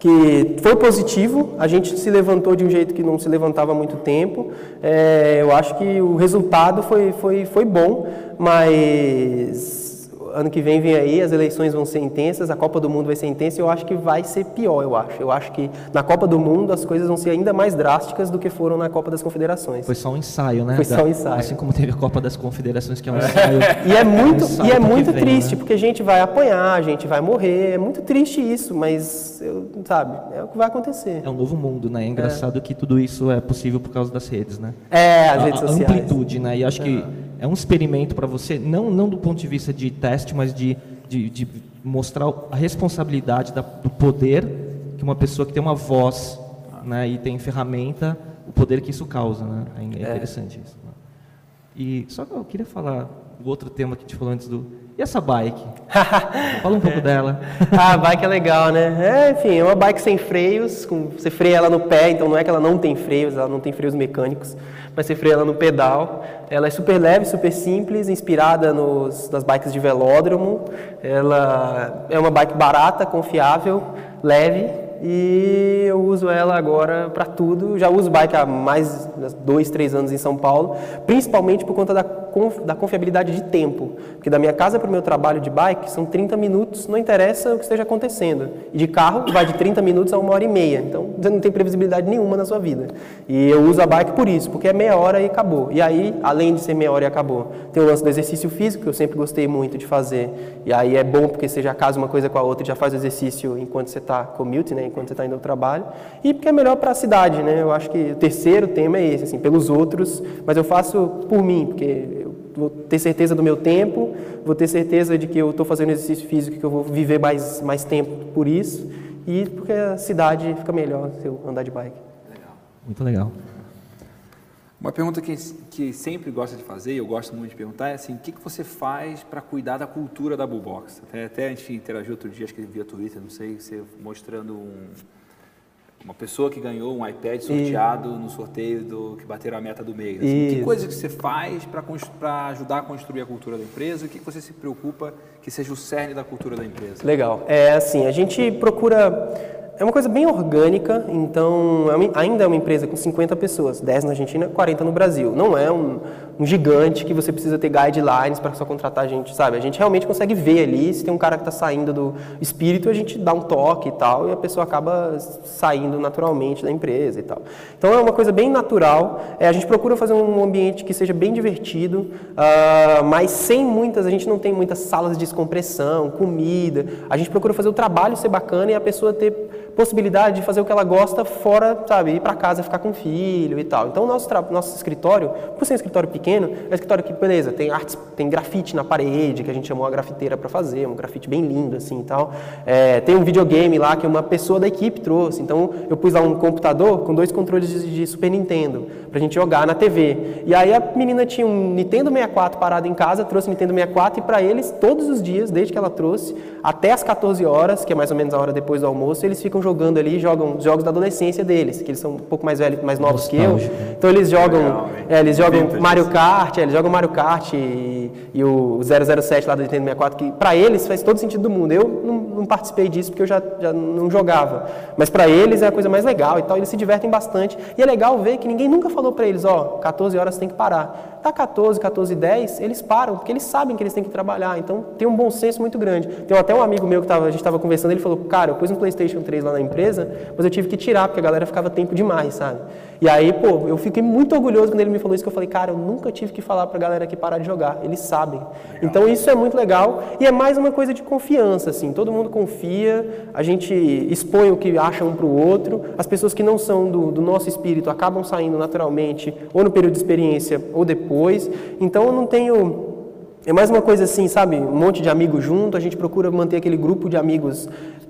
que foi positivo, a gente se levantou de um jeito que não se levantava há muito tempo. É, eu acho que o resultado foi, foi, foi bom, mas ano que vem vem aí, as eleições vão ser intensas, a Copa do Mundo vai ser intensa e eu acho que vai ser pior, eu acho. Eu acho que na Copa do Mundo as coisas vão ser ainda mais drásticas do que foram na Copa das Confederações. Foi só um ensaio, né? Foi só um ensaio. Assim como teve a Copa das Confederações, que é um ensaio. E é muito, um ensaio e é muito vem, triste, né? porque a gente vai apanhar, a gente vai morrer, é muito triste isso, mas, eu, sabe, é o que vai acontecer. É um novo mundo, né? É engraçado que tudo isso é possível por causa das redes, né? É, as a, redes a sociais. amplitude, né? E acho que é um experimento para você, não, não do ponto de vista de teste, mas de, de, de mostrar a responsabilidade da, do poder que uma pessoa que tem uma voz né, e tem ferramenta, o poder que isso causa, né? É interessante isso. né? E só que eu queria falar o outro tema que a gente falou antes do... E essa bike? Fala um pouco dela. Ah, a bike é legal, né? É, enfim, é uma bike sem freios, com, você freia ela no pé, então não é que ela não tem freios, ela não tem freios mecânicos, mas você freia ela no pedal. Ela é super leve, super simples, inspirada nos, nas bikes de velódromo. Ela é uma bike barata, confiável, leve e eu uso ela agora para tudo. Já uso bike há mais de dois, três anos em São Paulo, principalmente por conta da, conf, da confiabilidade de tempo. Porque da minha casa para o meu trabalho de bike são 30 minutos, não interessa o que esteja acontecendo. E de carro vai de 30 minutos a uma hora e meia. Então você não tem previsibilidade nenhuma na sua vida. E eu uso a bike por isso, porque é meia hora e acabou. E aí, além de ser meia hora e acabou, tem o lance do exercício físico, que eu sempre gostei muito de fazer. E aí é bom porque você já casa uma coisa com a outra já faz o exercício enquanto você está commute, né? enquanto você está indo ao trabalho. E porque é melhor para a cidade, né? Eu acho que o terceiro tema é esse, assim, pelos outros, mas eu faço por mim, porque vou ter certeza do meu tempo, vou ter certeza de que eu estou fazendo exercício físico, que eu vou viver mais, mais tempo por isso, e porque a cidade fica melhor se eu andar de bike. Muito legal. Uma pergunta que, que sempre gosta de fazer, e eu gosto muito de perguntar, é assim, o que, que você faz para cuidar da cultura da Bullbox? Até, até a gente interagiu outro dia, acho que via Twitter, não sei, você mostrando um, uma pessoa que ganhou um iPad sorteado no sorteio do que bateram a meta do mês. Assim, que coisa que você faz para ajudar a construir a cultura da empresa? E o que, que você se preocupa que seja o cerne da cultura da empresa? Legal. É assim, a gente procura. É uma coisa bem orgânica, então é uma- ainda é uma empresa com 50 pessoas, 10 na Argentina, 40 no Brasil. Não é um, um gigante que você precisa ter guidelines para só contratar gente, sabe? A gente realmente consegue ver ali, se tem um cara que está saindo do espírito, a gente dá um toque e tal, e a pessoa acaba saindo naturalmente da empresa e tal. Então é uma coisa bem natural. É, a gente procura fazer um ambiente que seja bem divertido, ah, mas sem muitas, a gente não tem muitas salas de descompressão, comida. A gente procura fazer o trabalho ser bacana e a pessoa ter possibilidade de fazer o que ela gosta fora, sabe, ir para casa ficar com o filho e tal. Então, nosso, nosso escritório, por ser um escritório pequeno, é um escritório que, beleza, tem artes, tem grafite na parede, que a gente chamou a grafiteira para fazer, um grafite bem lindo, assim, e tal. É, tem um videogame lá que uma pessoa da equipe trouxe. Então, eu pus lá um computador com dois controles de, de Super Nintendo, pra gente jogar na TV. E aí, a menina tinha um Nintendo 64 parado em casa, trouxe o Nintendo 64 e para eles, todos os dias, desde que ela trouxe, até as 14 horas, que é mais ou menos a hora depois do almoço, eles ficam jogando ali, jogam os jogos da adolescência deles, que eles são um pouco mais velhos, mais novos que eu. Então eles jogam, Legal, é, eles jogam Vintage. Mario Kart, é, eles jogam Mario Kart e, e o 007 lá do Nintendo 64, que para eles faz todo sentido do mundo. Eu não, não participei disso porque eu já, já não jogava, mas para eles é a coisa mais legal e tal, eles se divertem bastante. E é legal ver que ninguém nunca falou para eles, ó, 14 horas tem que parar. Tá 14, 14 e 10, eles param, porque eles sabem que eles têm que trabalhar. Então tem um bom senso muito grande. Tem até um amigo meu que tava, a gente estava conversando, ele falou, cara, eu pus um PlayStation 3 lá na empresa, mas eu tive que tirar, porque a galera ficava tempo demais, sabe? E aí, pô, eu fiquei muito orgulhoso quando ele me falou isso, que eu falei, cara, eu nunca tive que falar pra galera aqui parar de jogar. Eles sabem. Então isso é muito legal e é mais uma coisa de confiança, assim. Todo mundo confia, a gente expõe o que acha um pro outro. As pessoas que não são do, do nosso espírito acabam saindo naturalmente, ou no período de experiência, ou depois. Então eu não tenho é mais uma coisa assim, sabe? Um monte de amigos junto, a gente procura manter aquele grupo de amigos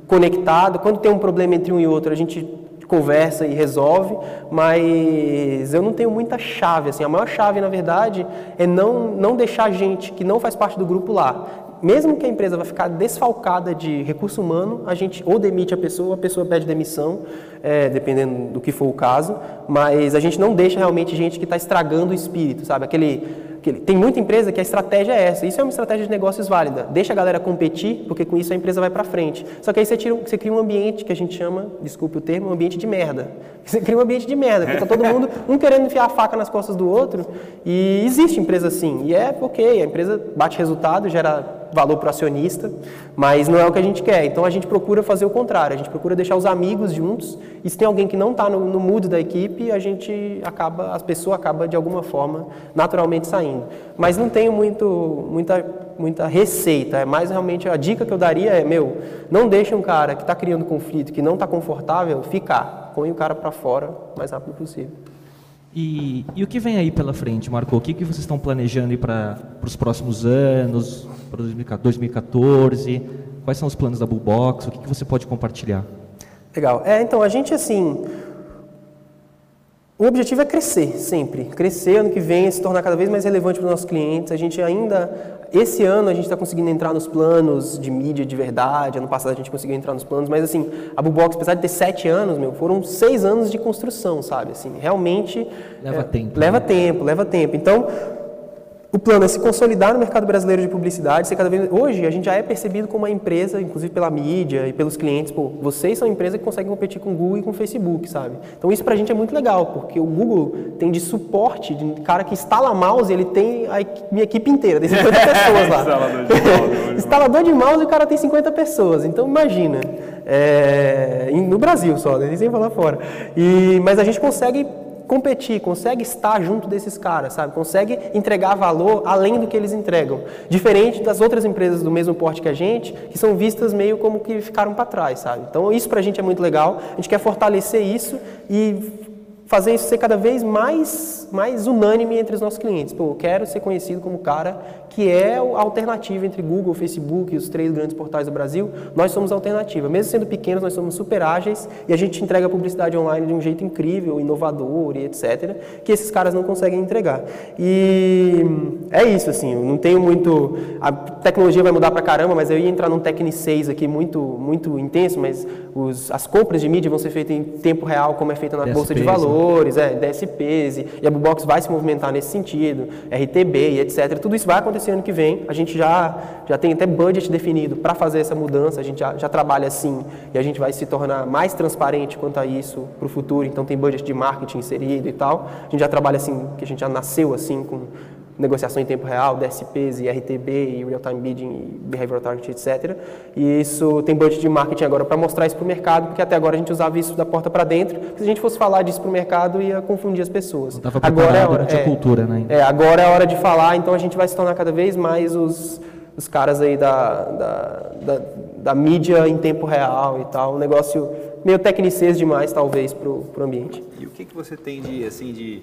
conectado. Quando tem um problema entre um e outro, a gente conversa e resolve, mas eu não tenho muita chave, assim. A maior chave, na verdade, é não, não deixar gente que não faz parte do grupo lá. Mesmo que a empresa vai ficar desfalcada de recurso humano, a gente ou demite a pessoa, a pessoa pede demissão, é, dependendo do que for o caso, mas a gente não deixa realmente gente que está estragando o espírito, sabe? Aquele tem muita empresa que a estratégia é essa. Isso é uma estratégia de negócios válida. Deixa a galera competir, porque com isso a empresa vai para frente. Só que aí você, tira, você cria um ambiente que a gente chama, desculpe o termo, um ambiente de merda. Você cria um ambiente de merda, porque tá todo mundo um querendo enfiar a faca nas costas do outro. E existe empresa assim. E é ok, a empresa bate resultado, gera valor para o acionista, mas não é o que a gente quer. Então a gente procura fazer o contrário, a gente procura deixar os amigos juntos, e se tem alguém que não está no, no mood da equipe, a gente acaba, as pessoas acaba de alguma forma naturalmente saindo. Mas não tenho muito, muita, muita receita, é mais realmente a dica que eu daria é, meu, não deixe um cara que está criando conflito, que não está confortável, ficar, põe o cara para fora o mais rápido possível. E, e, o que vem aí pela frente, Marco? O que, que vocês estão planejando para os próximos anos, para 2014? Quais são os planos da Bullbox? O que, que você pode compartilhar? Legal. É, então, a gente, assim, o objetivo é crescer sempre, crescer ano que vem, se tornar cada vez mais relevante para os nossos clientes. A gente ainda, esse ano, a gente está conseguindo entrar nos planos de mídia de verdade. Ano passado a gente conseguiu entrar nos planos, mas assim, a Bubox, apesar de ter sete anos, meu, foram seis anos de construção, sabe? Assim, realmente leva é, tempo. Leva né? tempo, leva tempo. Então o plano é se consolidar no mercado brasileiro de publicidade, ser cada vez hoje a gente já é percebido como uma empresa, inclusive pela mídia e pelos clientes, pô, vocês são uma empresa que conseguem competir com o Google e com o Facebook, sabe? Então isso pra gente é muito legal, porque o Google tem de suporte de cara que instala mouse, ele tem a minha equipe inteira, tem 50 pessoas lá. Instalador de mouse. Instalador de mouse e o cara tem 50 pessoas. Então imagina, é, no Brasil só, né? sem falar fora. E mas a gente consegue competir, consegue estar junto desses caras, sabe? Consegue entregar valor além do que eles entregam. Diferente das outras empresas do mesmo porte que a gente, que são vistas meio como que ficaram para trás, sabe? Então isso para a gente é muito legal. A gente quer fortalecer isso e fazer isso ser cada vez mais, mais unânime entre os nossos clientes. Pô, eu quero ser conhecido como o cara que é a alternativa entre Google, Facebook e os três grandes portais do Brasil. Nós somos a alternativa. Mesmo sendo pequenos, nós somos super ágeis e a gente entrega a publicidade online de um jeito incrível, inovador e etc., que esses caras não conseguem entregar. E é isso, assim, não tenho muito... A tecnologia vai mudar pra caramba, mas eu ia entrar num Tecni 6 aqui muito, muito intenso, mas os, as compras de mídia vão ser feitas em tempo real, como é feita na Bolsa de né? Valores, é, DSPs, e a Bubox vai se movimentar nesse sentido, RTB e etc. Tudo isso vai acontecer ano que vem. A gente já, já tem até budget definido para fazer essa mudança, a gente já, já trabalha assim e a gente vai se tornar mais transparente quanto a isso para o futuro. Então tem budget de marketing inserido e tal. A gente já trabalha assim, que a gente já nasceu assim com negociação em tempo real, DSPs e RTB e Real-Time Bidding e Behavioral Targeting, etc. E isso tem budget de marketing agora para mostrar isso para o mercado, porque até agora a gente usava isso da porta para dentro. Se a gente fosse falar disso para o mercado, ia confundir as pessoas. agora é a hora, é, cultura, né? É, agora é a hora de falar, então a gente vai se tornar cada vez mais os, os caras aí da, da, da, da mídia em tempo real e tal. Um negócio meio tecnicês demais, talvez, para o ambiente. E o que, que você tem de, assim, de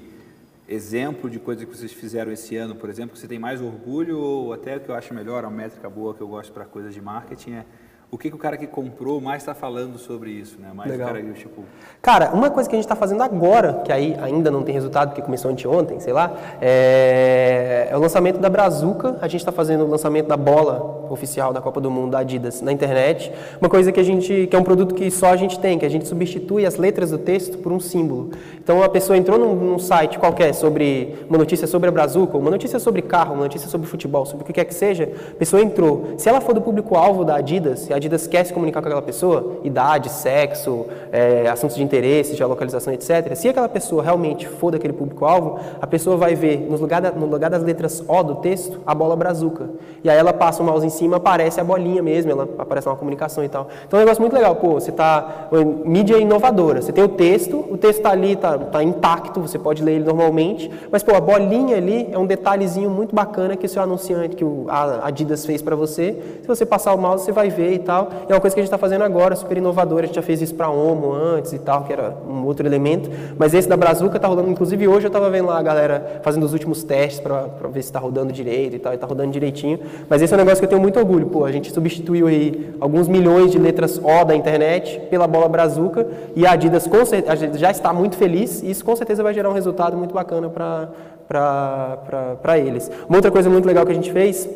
exemplo de coisa que vocês fizeram esse ano, por exemplo, que você tem mais orgulho ou até que eu acho melhor, a métrica boa que eu gosto para coisas de marketing é o que, que o cara que comprou mais está falando sobre isso, né? Mais Legal. o cara tipo... Cara, uma coisa que a gente está fazendo agora, que aí ainda não tem resultado, porque começou anteontem, sei lá, é, é o lançamento da Brazuca. A gente está fazendo o lançamento da bola oficial da Copa do Mundo da Adidas na internet. Uma coisa que a gente, que é um produto que só a gente tem, que a gente substitui as letras do texto por um símbolo. Então a pessoa entrou num, num site qualquer sobre uma notícia sobre a Brazuca, uma notícia sobre carro, uma notícia sobre futebol, sobre o que quer que seja, a pessoa entrou. Se ela for do público-alvo da Adidas, a Adidas quer se comunicar com aquela pessoa, idade, sexo, é, assuntos de interesse, geolocalização, etc. Se aquela pessoa realmente for daquele público-alvo, a pessoa vai ver no lugar, da, no lugar das letras O do texto a bola brazuca. E aí ela passa o mouse em cima, aparece a bolinha mesmo, ela aparece uma comunicação e tal. Então é um negócio muito legal. Pô, você está mídia inovadora. Você tem o texto, o texto está ali, está tá intacto, você pode ler ele normalmente, mas pô, a bolinha ali é um detalhezinho muito bacana que o seu anunciante, que o, a Adidas fez para você. Se você passar o mouse, você vai ver e tal. É uma coisa que a gente está fazendo agora, super inovadora. A gente já fez isso para Omo antes e tal, que era um outro elemento. Mas esse da Brazuca está rodando, inclusive hoje eu estava vendo lá a galera fazendo os últimos testes para ver se está rodando direito e tal, e está rodando direitinho. Mas esse é um negócio que eu tenho muito orgulho. Pô, a gente substituiu aí alguns milhões de letras O da internet pela bola Brazuca e a Adidas com certeza, já está muito feliz e isso com certeza vai gerar um resultado muito bacana para eles. Uma outra coisa muito legal que a gente fez,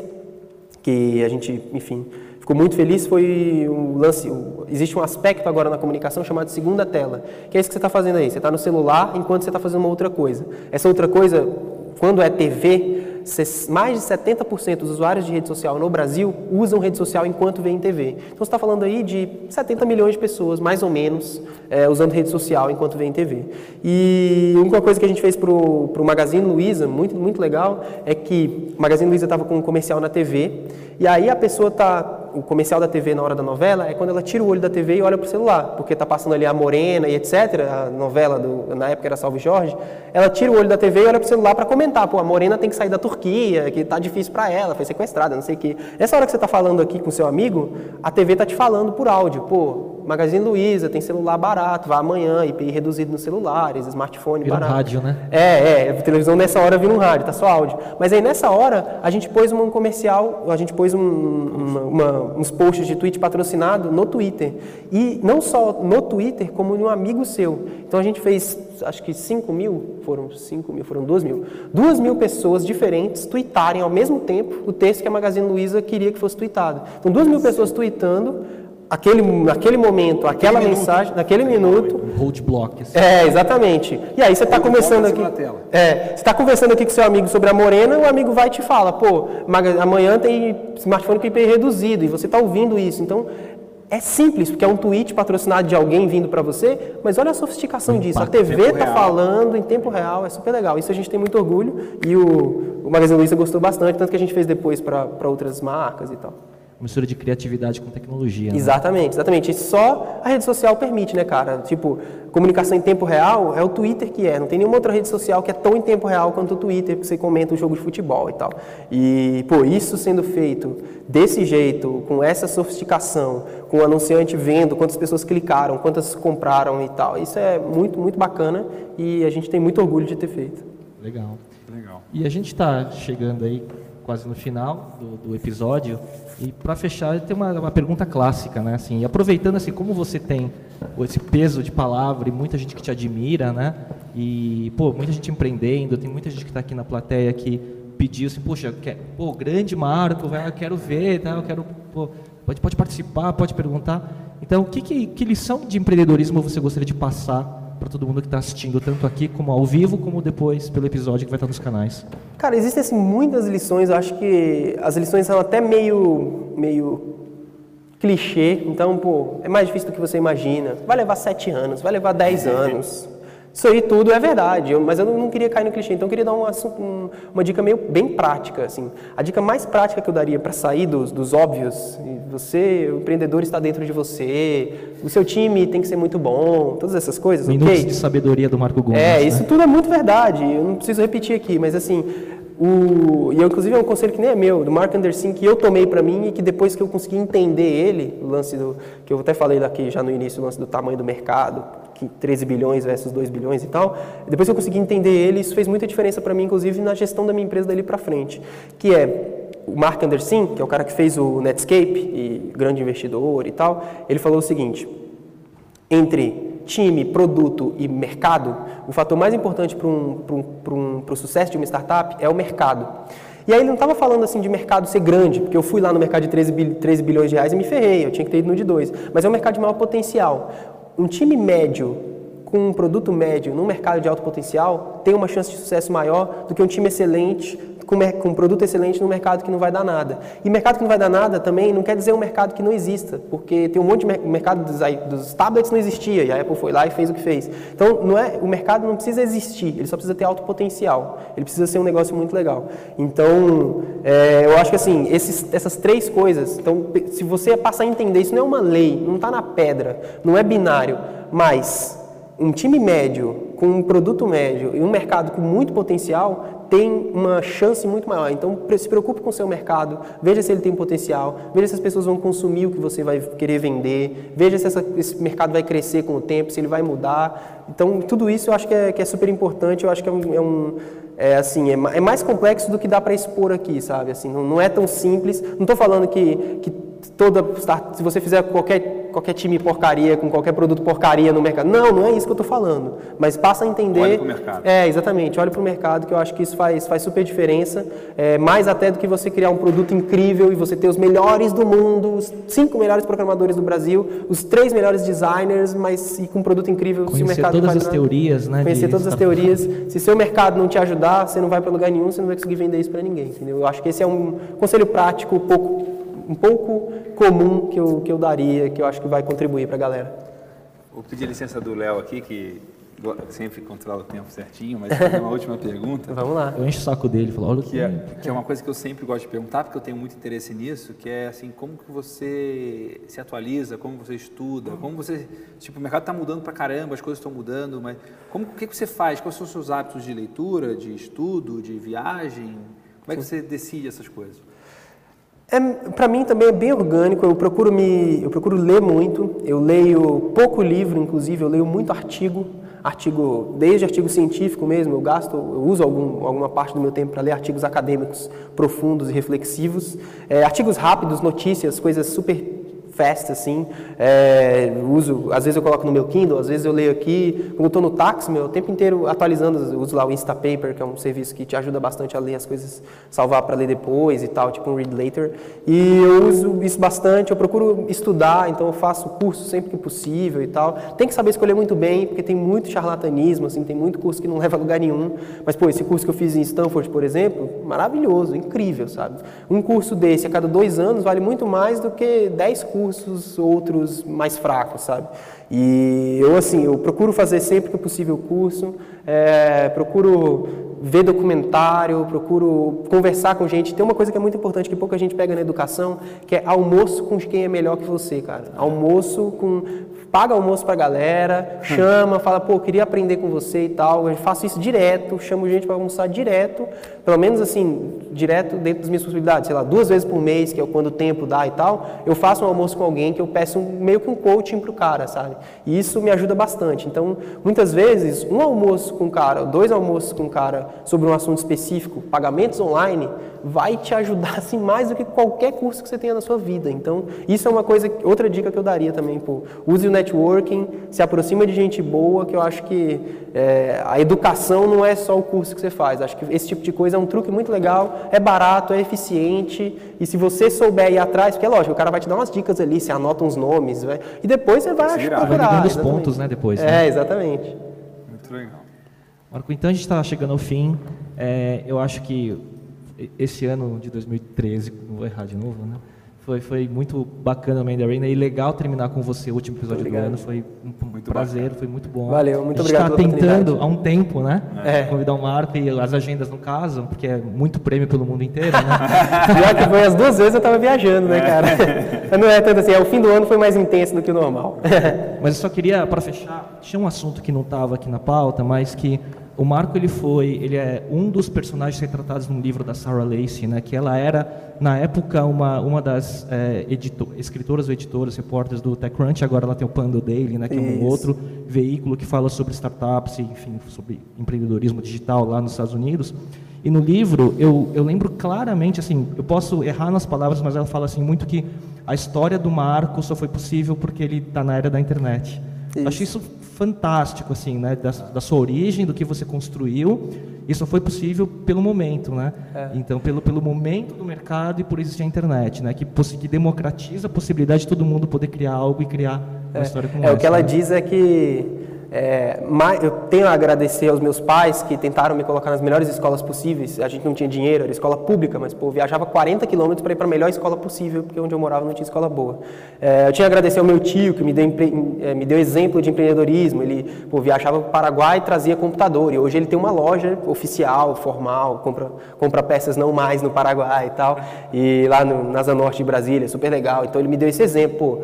que a gente, enfim, ficou muito feliz foi um lance. Existe um aspecto agora na comunicação chamado segunda tela, que é isso que você está fazendo aí. Você está no celular enquanto você está fazendo uma outra coisa. Essa outra coisa, quando é TV, mais de 70% dos usuários de rede social no Brasil usam rede social enquanto veem TV. Então você está falando aí de 70 milhões de pessoas, mais ou menos, é, usando rede social enquanto veem TV. E uma coisa que a gente fez para o Magazine Luiza, muito, muito legal, é que o Magazine Luiza estava com um comercial na TV, e aí a pessoa está o comercial da TV na hora da novela é quando ela tira o olho da TV e olha para o celular, porque está passando ali a Morena e etc. A novela do, na época era Salve Jorge. Ela tira o olho da TV e olha para o celular para comentar. Pô, a Morena tem que sair da Turquia, que está difícil para ela, foi sequestrada, não sei o quê. Nessa hora que você está falando aqui com seu amigo, a TV está te falando por áudio. Pô, Magazine Luiza tem celular barato, vá amanhã, IPI reduzido nos celulares, smartphone vira barato. Um rádio, né? É, é, a televisão nessa hora vira um rádio, tá só áudio. Mas aí nessa hora a gente pôs um comercial, a gente pôs um, uma, uma, uns posts de tweet patrocinado no Twitter. E não só no Twitter, como em um amigo seu. Então a gente fez, acho que 5 mil, foram 5 mil, foram 2 mil. 2 mil pessoas diferentes tweetarem ao mesmo tempo o texto que a Magazine Luiza queria que fosse tweetado. Então 2 mil pessoas tweetando aquele, naquele momento, aquela Naquele mensagem, minuto. naquele minuto. Um roadblock. Assim. É, exatamente. E aí você está conversando aqui. É, você está conversando aqui com seu amigo sobre a morena, o amigo vai e te fala, pô, amanhã tem smartphone com IP reduzido, e você está ouvindo isso. Então, é simples, porque é um tweet patrocinado de alguém vindo para você, mas olha a sofisticação disso. A TV está falando em tempo real, é super legal. Isso a gente tem muito orgulho e o, o Magazine Luiza gostou bastante, tanto que a gente fez depois para outras marcas e tal. Mistura de criatividade com tecnologia. né? Exatamente, exatamente. E só a rede social permite, né, cara? Tipo, comunicação em tempo real é o Twitter que é. Não tem nenhuma outra rede social que é tão em tempo real quanto o Twitter, que você comenta um jogo de futebol e tal. E, pô, isso sendo feito desse jeito, com essa sofisticação, com o anunciante vendo quantas pessoas clicaram, quantas compraram e tal, isso é muito, muito bacana e a gente tem muito orgulho de ter feito. Legal. Legal. E a gente está chegando aí quase no final do, do episódio e para fechar tem uma, uma pergunta clássica, né? Assim, aproveitando assim como você tem esse peso de palavra e muita gente que te admira, né? E pô, muita gente empreendendo, tem muita gente que está aqui na plateia que pediu assim, poxa, eu quero, pô, grande Marco, eu quero ver, tá? Eu quero, pô, pode, pode participar, pode perguntar. Então, que, que, que lição de empreendedorismo você gostaria de passar para todo mundo que está assistindo, tanto aqui como ao vivo, como depois pelo episódio que vai estar nos canais? Cara, existem assim, muitas lições, eu acho que as lições são até meio, meio clichê, então, pô, é mais difícil do que você imagina. Vai levar sete anos, vai levar dez anos. Isso aí tudo é verdade, mas eu não, queria cair no clichê, então eu queria dar um assunto- um- uma dica meio bem prática, assim. A dica mais prática que eu daria para sair dos, dos óbvios, você, o empreendedor está dentro de você, o seu time tem que ser muito bom, todas essas coisas, Minutos ok? de sabedoria do Marco Gomes. É, né? isso tudo é muito verdade. Eu não preciso repetir aqui, mas assim, o, e eu, inclusive é um conselho que nem é meu, do Mark Anderson, que eu tomei para mim e que depois que eu consegui entender ele, o lance do, que eu até falei daqui já no início, o lance do tamanho do mercado, que 13 bilhões versus 2 bilhões e tal, depois que eu consegui entender ele, isso fez muita diferença para mim, inclusive na gestão da minha empresa dali para frente, que é o Mark Anderson, que é o cara que fez o Netscape e grande investidor e tal, ele falou o seguinte: entre time, produto e mercado, o fator mais importante para um, um, um, pro sucesso de uma startup é o mercado. E aí ele não estava falando assim de mercado ser grande, porque eu fui lá no mercado de 13, bil- 13 bilhões de reais e me ferrei, eu tinha que ter ido no de 2. Mas é um mercado de maior potencial. Um time médio com um produto médio num mercado de alto potencial tem uma chance de sucesso maior do que um time excelente com, um produto excelente num mercado que não vai dar nada. E mercado que não vai dar nada também não quer dizer um mercado que não exista, porque tem um monte de mer- mercado dos, dos tablets não existia e a Apple foi lá e fez o que fez. Então, não é, o mercado não precisa existir, ele só precisa ter alto potencial. Ele precisa ser um negócio muito legal. Então, é, eu acho que assim, esses, essas três coisas, então, se você passar a entender, isso não é uma lei, não está na pedra, não é binário, mas um time médio com um produto médio e um mercado com muito potencial tem uma chance muito maior. Então, se preocupe com o seu mercado, veja se ele tem potencial, veja se as pessoas vão consumir o que você vai querer vender, veja se essa- esse mercado vai crescer com o tempo, se ele vai mudar. Então, tudo isso eu acho que é, que é super importante, eu acho que é um... É um- é assim, é, é mais complexo do que dá para expor aqui, sabe? Assim, não, não é tão simples. Não estou falando que, que toda se você fizer qualquer qualquer time porcaria, com qualquer produto porcaria no mercado. Não, não é isso que eu estou falando. Mas passa a entender. Olha pro mercado. É, exatamente. Olha para o mercado, que eu acho que isso faz, faz super diferença. É, mais até do que você criar um produto incrível e você ter os melhores do mundo, os cinco melhores programadores do Brasil, os três melhores designers, mas e com um produto incrível se o Conhecer mercado todas as teorias, né? Conhecer todas as teorias. Se seu mercado não te ajudar, você não vai para lugar nenhum, você não vai conseguir vender isso para ninguém. Entendeu? Eu acho que esse é um conselho prático, um pouco, um pouco comum que eu, que eu daria, que eu acho que vai contribuir para a galera. Vou pedir licença do Léo aqui, que sempre controla o tempo certinho, mas tem uma última pergunta. Vamos lá. Eu encho o saco dele falo, olha o Que que é, que é uma coisa que eu sempre gosto de perguntar, porque eu tenho muito interesse nisso, que é assim, como que você se atualiza, como você estuda, como você, tipo, o mercado está mudando pra caramba, as coisas estão mudando, mas como, o que, que você faz? Quais são os seus hábitos de leitura, de estudo, de viagem? Como é que você decide essas coisas? É, para mim também é bem orgânico. Eu procuro me, eu procuro ler muito. Eu leio pouco livro, inclusive. Eu leio muito artigo, artigo desde artigo científico mesmo. Eu gasto, eu uso algum, alguma parte do meu tempo para ler artigos acadêmicos profundos e reflexivos. É, artigos rápidos, notícias, coisas super fast assim. É, uso, às vezes eu coloco no meu Kindle, às vezes eu leio aqui. Quando eu estou no táxi, meu, o tempo inteiro atualizando, uso lá o Instapaper, que é um serviço que te ajuda bastante a ler as coisas, salvar para ler depois e tal, tipo um read later. E eu uso isso bastante, eu procuro estudar, então eu faço curso sempre que possível e tal. Tem que saber escolher muito bem, porque tem muito charlatanismo, assim, tem muito curso que não leva a lugar nenhum. Mas, pô, esse curso que eu fiz em Stanford, por exemplo, maravilhoso, incrível, sabe? Um curso desse a cada dois anos vale muito mais do que dez cursos outros mais fracos, sabe? E eu, assim, eu procuro fazer sempre que possível curso, é, procuro ver documentário, procuro conversar com gente. Tem uma coisa que é muito importante que pouca gente pega na educação, que é almoço com quem é melhor que você, cara. Almoço com paga almoço pra galera, chama, fala, pô, queria aprender com você e tal. Eu faço isso direto, chamo gente para almoçar direto, pelo menos assim, direto dentro das minhas possibilidades, sei lá, duas vezes por mês, que é quando o tempo dá e tal. Eu faço um almoço com alguém que eu peço um, meio que um coaching pro cara, sabe? E isso me ajuda bastante. Então, muitas vezes, um almoço com um cara, dois almoços com um cara sobre um assunto específico, pagamentos online, vai te ajudar assim mais do que qualquer curso que você tenha na sua vida. Então, isso é uma coisa, outra dica que eu daria também, pô, use o networking, se aproxima de gente boa, que eu acho que é, a educação não é só o curso que você faz. Acho que esse tipo de coisa é um truque muito legal, é barato, é eficiente, e se você souber ir atrás, porque é lógico, o cara vai te dar umas dicas ali, você anota uns nomes, vai, e depois você vai se achar virar. Vai procurar. ligando os pontos, né, depois, É, né? exatamente. Muito legal. Marco, então a gente está chegando ao fim. É, eu acho que esse ano de 2013, não vou errar de novo, né? Foi, foi muito bacana o Mandarina e legal terminar com você o último episódio Obrigado. do ano. Foi um Muito prazer, bacana. foi muito bom. Valeu, muito a gente obrigado está tentando há um tempo, né? É. Convidar o Marco e as agendas no caso, porque é muito prêmio pelo mundo inteiro, né? Pior que foi as duas vezes eu tava viajando, né, cara? Mas Não é tanto assim, é, o fim do ano foi mais intenso do que o normal. Mas eu só queria, para fechar, tinha um assunto que não estava aqui na pauta, mas que o Marco ele foi, ele é um dos personagens retratados no livro da Sarah Lacey, né? Que ela era na época uma uma das é, edito- escritoras ou editoras, repórteres do TechCrunch. Agora ela tem o Pando Daily, né? Que é um Isso. outro veículo que fala sobre startups, e, enfim, sobre empreendedorismo digital lá nos Estados Unidos. E no livro eu, eu lembro claramente, assim, eu posso errar nas palavras, mas ela fala assim muito que a história do Marco só foi possível porque ele está na era da internet. Eu Achei isso fantástico, assim, né? Da, da sua origem, do que você construiu, só foi possível pelo momento, né? Então, pelo, pelo momento do mercado e por existir a internet, né? Que, que democratiza a possibilidade de todo mundo poder criar algo e criar uma história como É, essa. o que ela né? diz é que é, ma- eu tenho a agradecer aos meus pais que tentaram me colocar nas melhores escolas possíveis. A gente não tinha dinheiro, era escola pública, mas pô, eu viajava 40 quilômetros para ir para a melhor escola possível, porque onde eu morava não tinha escola boa. É, eu tinha a agradecer ao meu tio que me deu, é, me deu exemplo de empreendedorismo. Ele pô, viajava para o Paraguai e trazia computador. E hoje ele tem uma loja oficial, formal, compra, compra peças não mais no Paraguai e tal. E lá no, na Asa Norte de Brasília, super legal. Então ele me deu esse exemplo. Pô,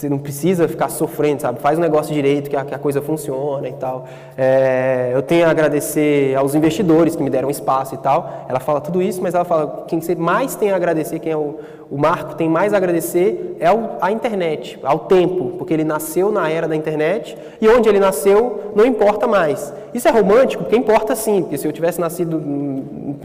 você não precisa ficar sofrendo, sabe? Faz o negócio direito, que a, que a coisa funciona e tal. É, eu tenho a agradecer aos investidores que me deram espaço e tal. Ela fala tudo isso, mas ela fala quem você mais tem a agradecer, quem é o, o Marco tem mais a agradecer é à internet, ao tempo, porque ele nasceu na era da internet e onde ele nasceu não importa mais. Isso é romântico? Porque importa sim, porque se eu tivesse nascido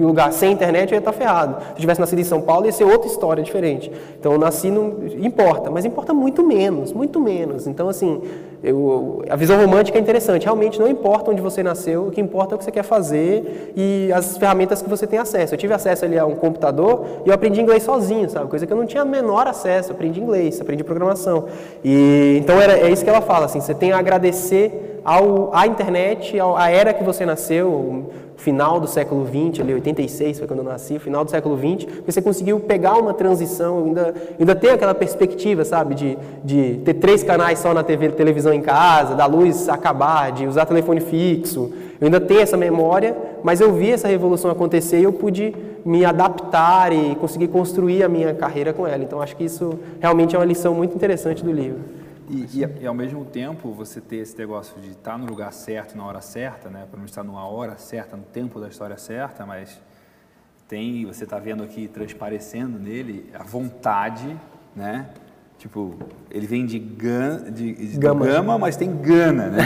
lugar sem internet eu ia estar ferrado. Se eu tivesse nascido em São Paulo ia ser outra história diferente. Então eu nasci no... importa, mas importa muito menos, muito menos. Então assim, eu, a visão romântica é interessante. Realmente não importa onde você nasceu, o que importa é o que você quer fazer e as ferramentas que você tem acesso. Eu tive acesso ali a um computador e eu aprendi inglês sozinho, sabe? Coisa que eu não tinha menor acesso. Eu aprendi inglês, aprendi programação. E então era, é isso que ela fala. Assim, você tem a agradecer ao, à internet, ao, à era que você nasceu, final do século XX, ali 86 foi quando eu nasci, final do século XX, você conseguiu pegar uma transição, ainda, ainda ter aquela perspectiva, sabe, de, de ter três canais só na TV, televisão em casa, da luz acabar, de usar telefone fixo. Eu ainda tenho essa memória, mas eu vi essa revolução acontecer e eu pude me adaptar e conseguir construir a minha carreira com ela. Então acho que isso realmente é uma lição muito interessante do livro. E, e, e, ao mesmo tempo, você ter esse negócio de estar no lugar certo, na hora certa, né? Para não estar numa hora certa, no tempo da história certa, mas tem, você está vendo aqui transparecendo nele a vontade, né? Tipo, ele vem de, gan, de, de gama. gama, mas tem gana, né?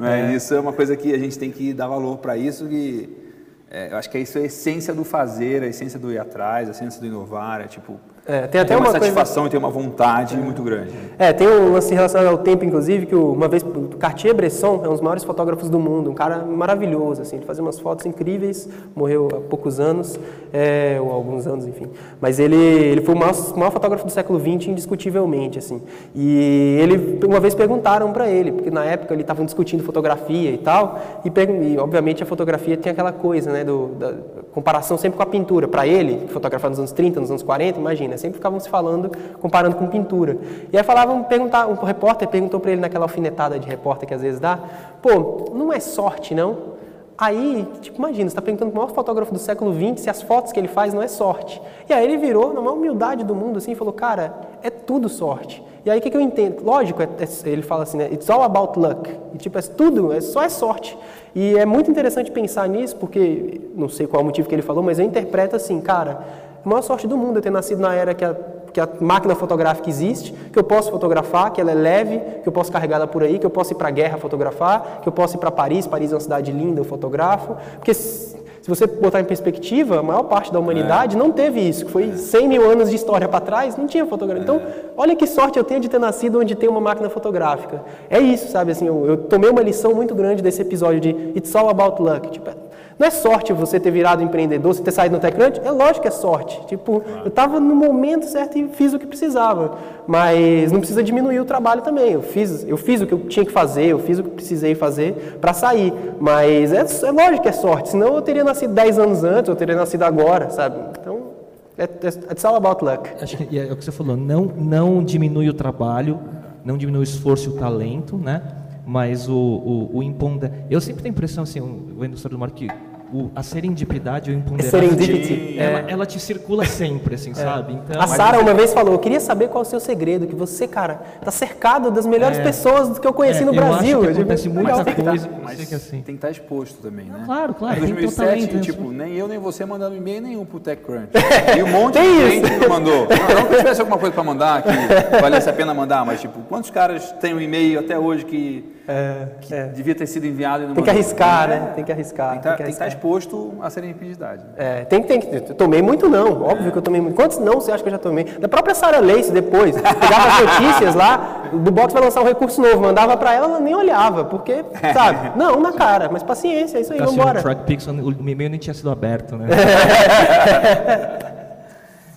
é. Isso é uma coisa que a gente tem que dar valor para isso, que é, eu acho que isso é a essência do fazer, a essência do ir atrás, a essência do inovar, é tipo, é, tem até uma, uma satisfação coisa... e tem uma vontade é. muito grande. É, tem um lance relacionado ao tempo, inclusive, que uma vez Cartier-Bresson é um dos maiores fotógrafos do mundo, um cara maravilhoso, assim, ele fazia umas fotos incríveis, morreu há poucos anos, é, ou alguns anos, enfim. Mas ele, ele foi o maior, maior fotógrafo do século XX, indiscutivelmente, assim. E ele, uma vez perguntaram para ele, porque na época ele estavam discutindo fotografia e tal, e, e, obviamente a fotografia tinha aquela coisa, né, do, da comparação sempre com a pintura. Para ele, que fotografava nos anos 30, nos anos 40, imagina, né? Sempre ficavam se falando, comparando com pintura. E aí falavam, perguntar, um repórter perguntou para ele naquela alfinetada de repórter que às vezes dá, pô, não é sorte, não? Aí, tipo, imagina, você está perguntando para o maior fotógrafo do século XX se as fotos que ele faz não é sorte. E aí ele virou, na maior humildade do mundo, assim, e falou, cara, é tudo sorte. E aí o que, que eu entendo? Lógico, é, é, ele fala assim, né? It's all about luck. E, tipo, é tudo, é, só é sorte. E é muito interessante pensar nisso, porque, não sei qual é o motivo que ele falou, mas eu interpreto assim, cara, a maior sorte do mundo é ter nascido na era que a, que a máquina fotográfica existe, que eu posso fotografar, que ela é leve, que eu posso carregá-la por aí, que eu posso ir para a guerra fotografar, que eu posso ir para Paris, Paris é uma cidade linda, eu fotografo. Porque se, você botar em perspectiva, a maior parte da humanidade é. não teve isso, que foi 100 mil anos de história para trás, não tinha fotografia. Então, olha que sorte eu tenho de ter nascido onde tem uma máquina fotográfica. É isso, sabe? Assim, eu, eu tomei uma lição muito grande desse episódio de It's All About Luck. Tipo, não é sorte você ter virado empreendedor, você ter saído no TechCrunch? É lógico que é sorte. Tipo, eu estava no momento certo e fiz o que precisava. Mas não precisa diminuir o trabalho também. Eu fiz, eu fiz o que eu tinha que fazer, eu fiz o que precisei fazer para sair. Mas é, é lógico que é sorte. Senão eu teria nascido 10 anos antes, eu teria nascido agora, sabe? Então, é, é, it's all about luck. Acho que é o que você falou. Não, não diminui o trabalho, não diminui o esforço e o talento, né? Mas o, o, o. Eu sempre tenho a impressão, assim, o indústria do marketing, o, a serendipidade ou imponderabilidade, ela, é. ela te circula sempre, assim, é. sabe? Então, a Sara uma vez falou, eu queria saber qual é o seu segredo, que você, cara, tá cercado das melhores é. pessoas que eu conheci é, no Brasil. Eu acho que acontece muita mas coisa, tá, mas que assim. tem que estar exposto também, né? Claro, claro. Em 2007, tipo, nem eu nem você mandando e-mail nenhum pro TechCrunch. E um monte de gente me mandou. Não, não que eu tivesse alguma coisa para mandar, que valesse a pena mandar, mas tipo, quantos caras têm um e-mail até hoje que é, que é. devia ter sido enviado Tem que arriscar, né? Tem que arriscar. Tem que, tá, tem que estar exposto a serendipidade. É, tem, tem que. Tomei muito não, óbvio que eu tomei muito. Quantos não você acha que eu já tomei? Da própria Sarah Lace depois, pegava as notícias lá, do Box vai lançar um recurso novo, mandava para ela, ela nem olhava, porque, sabe? Não, na cara, mas paciência, é isso aí, vamos embora. O TrackPix, o e-mail nem tinha sido aberto, né?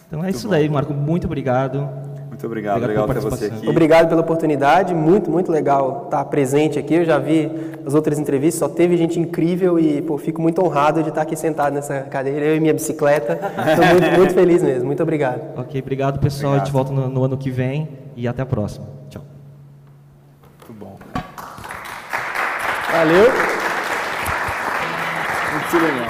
então é muito isso bom. daí, Marco. Muito obrigado. Muito obrigado, obrigado ter você aqui. Obrigado pela oportunidade, muito, muito legal estar presente aqui. Eu já vi as outras entrevistas, só teve gente incrível e pô, fico muito honrado de estar aqui sentado nessa cadeira, eu e minha bicicleta. Estou muito, muito feliz mesmo. Muito obrigado. Ok, obrigado pessoal. Obrigado. A gente volta no, no ano que vem e até a próxima. Tchau. Muito bom. Valeu. Muito legal.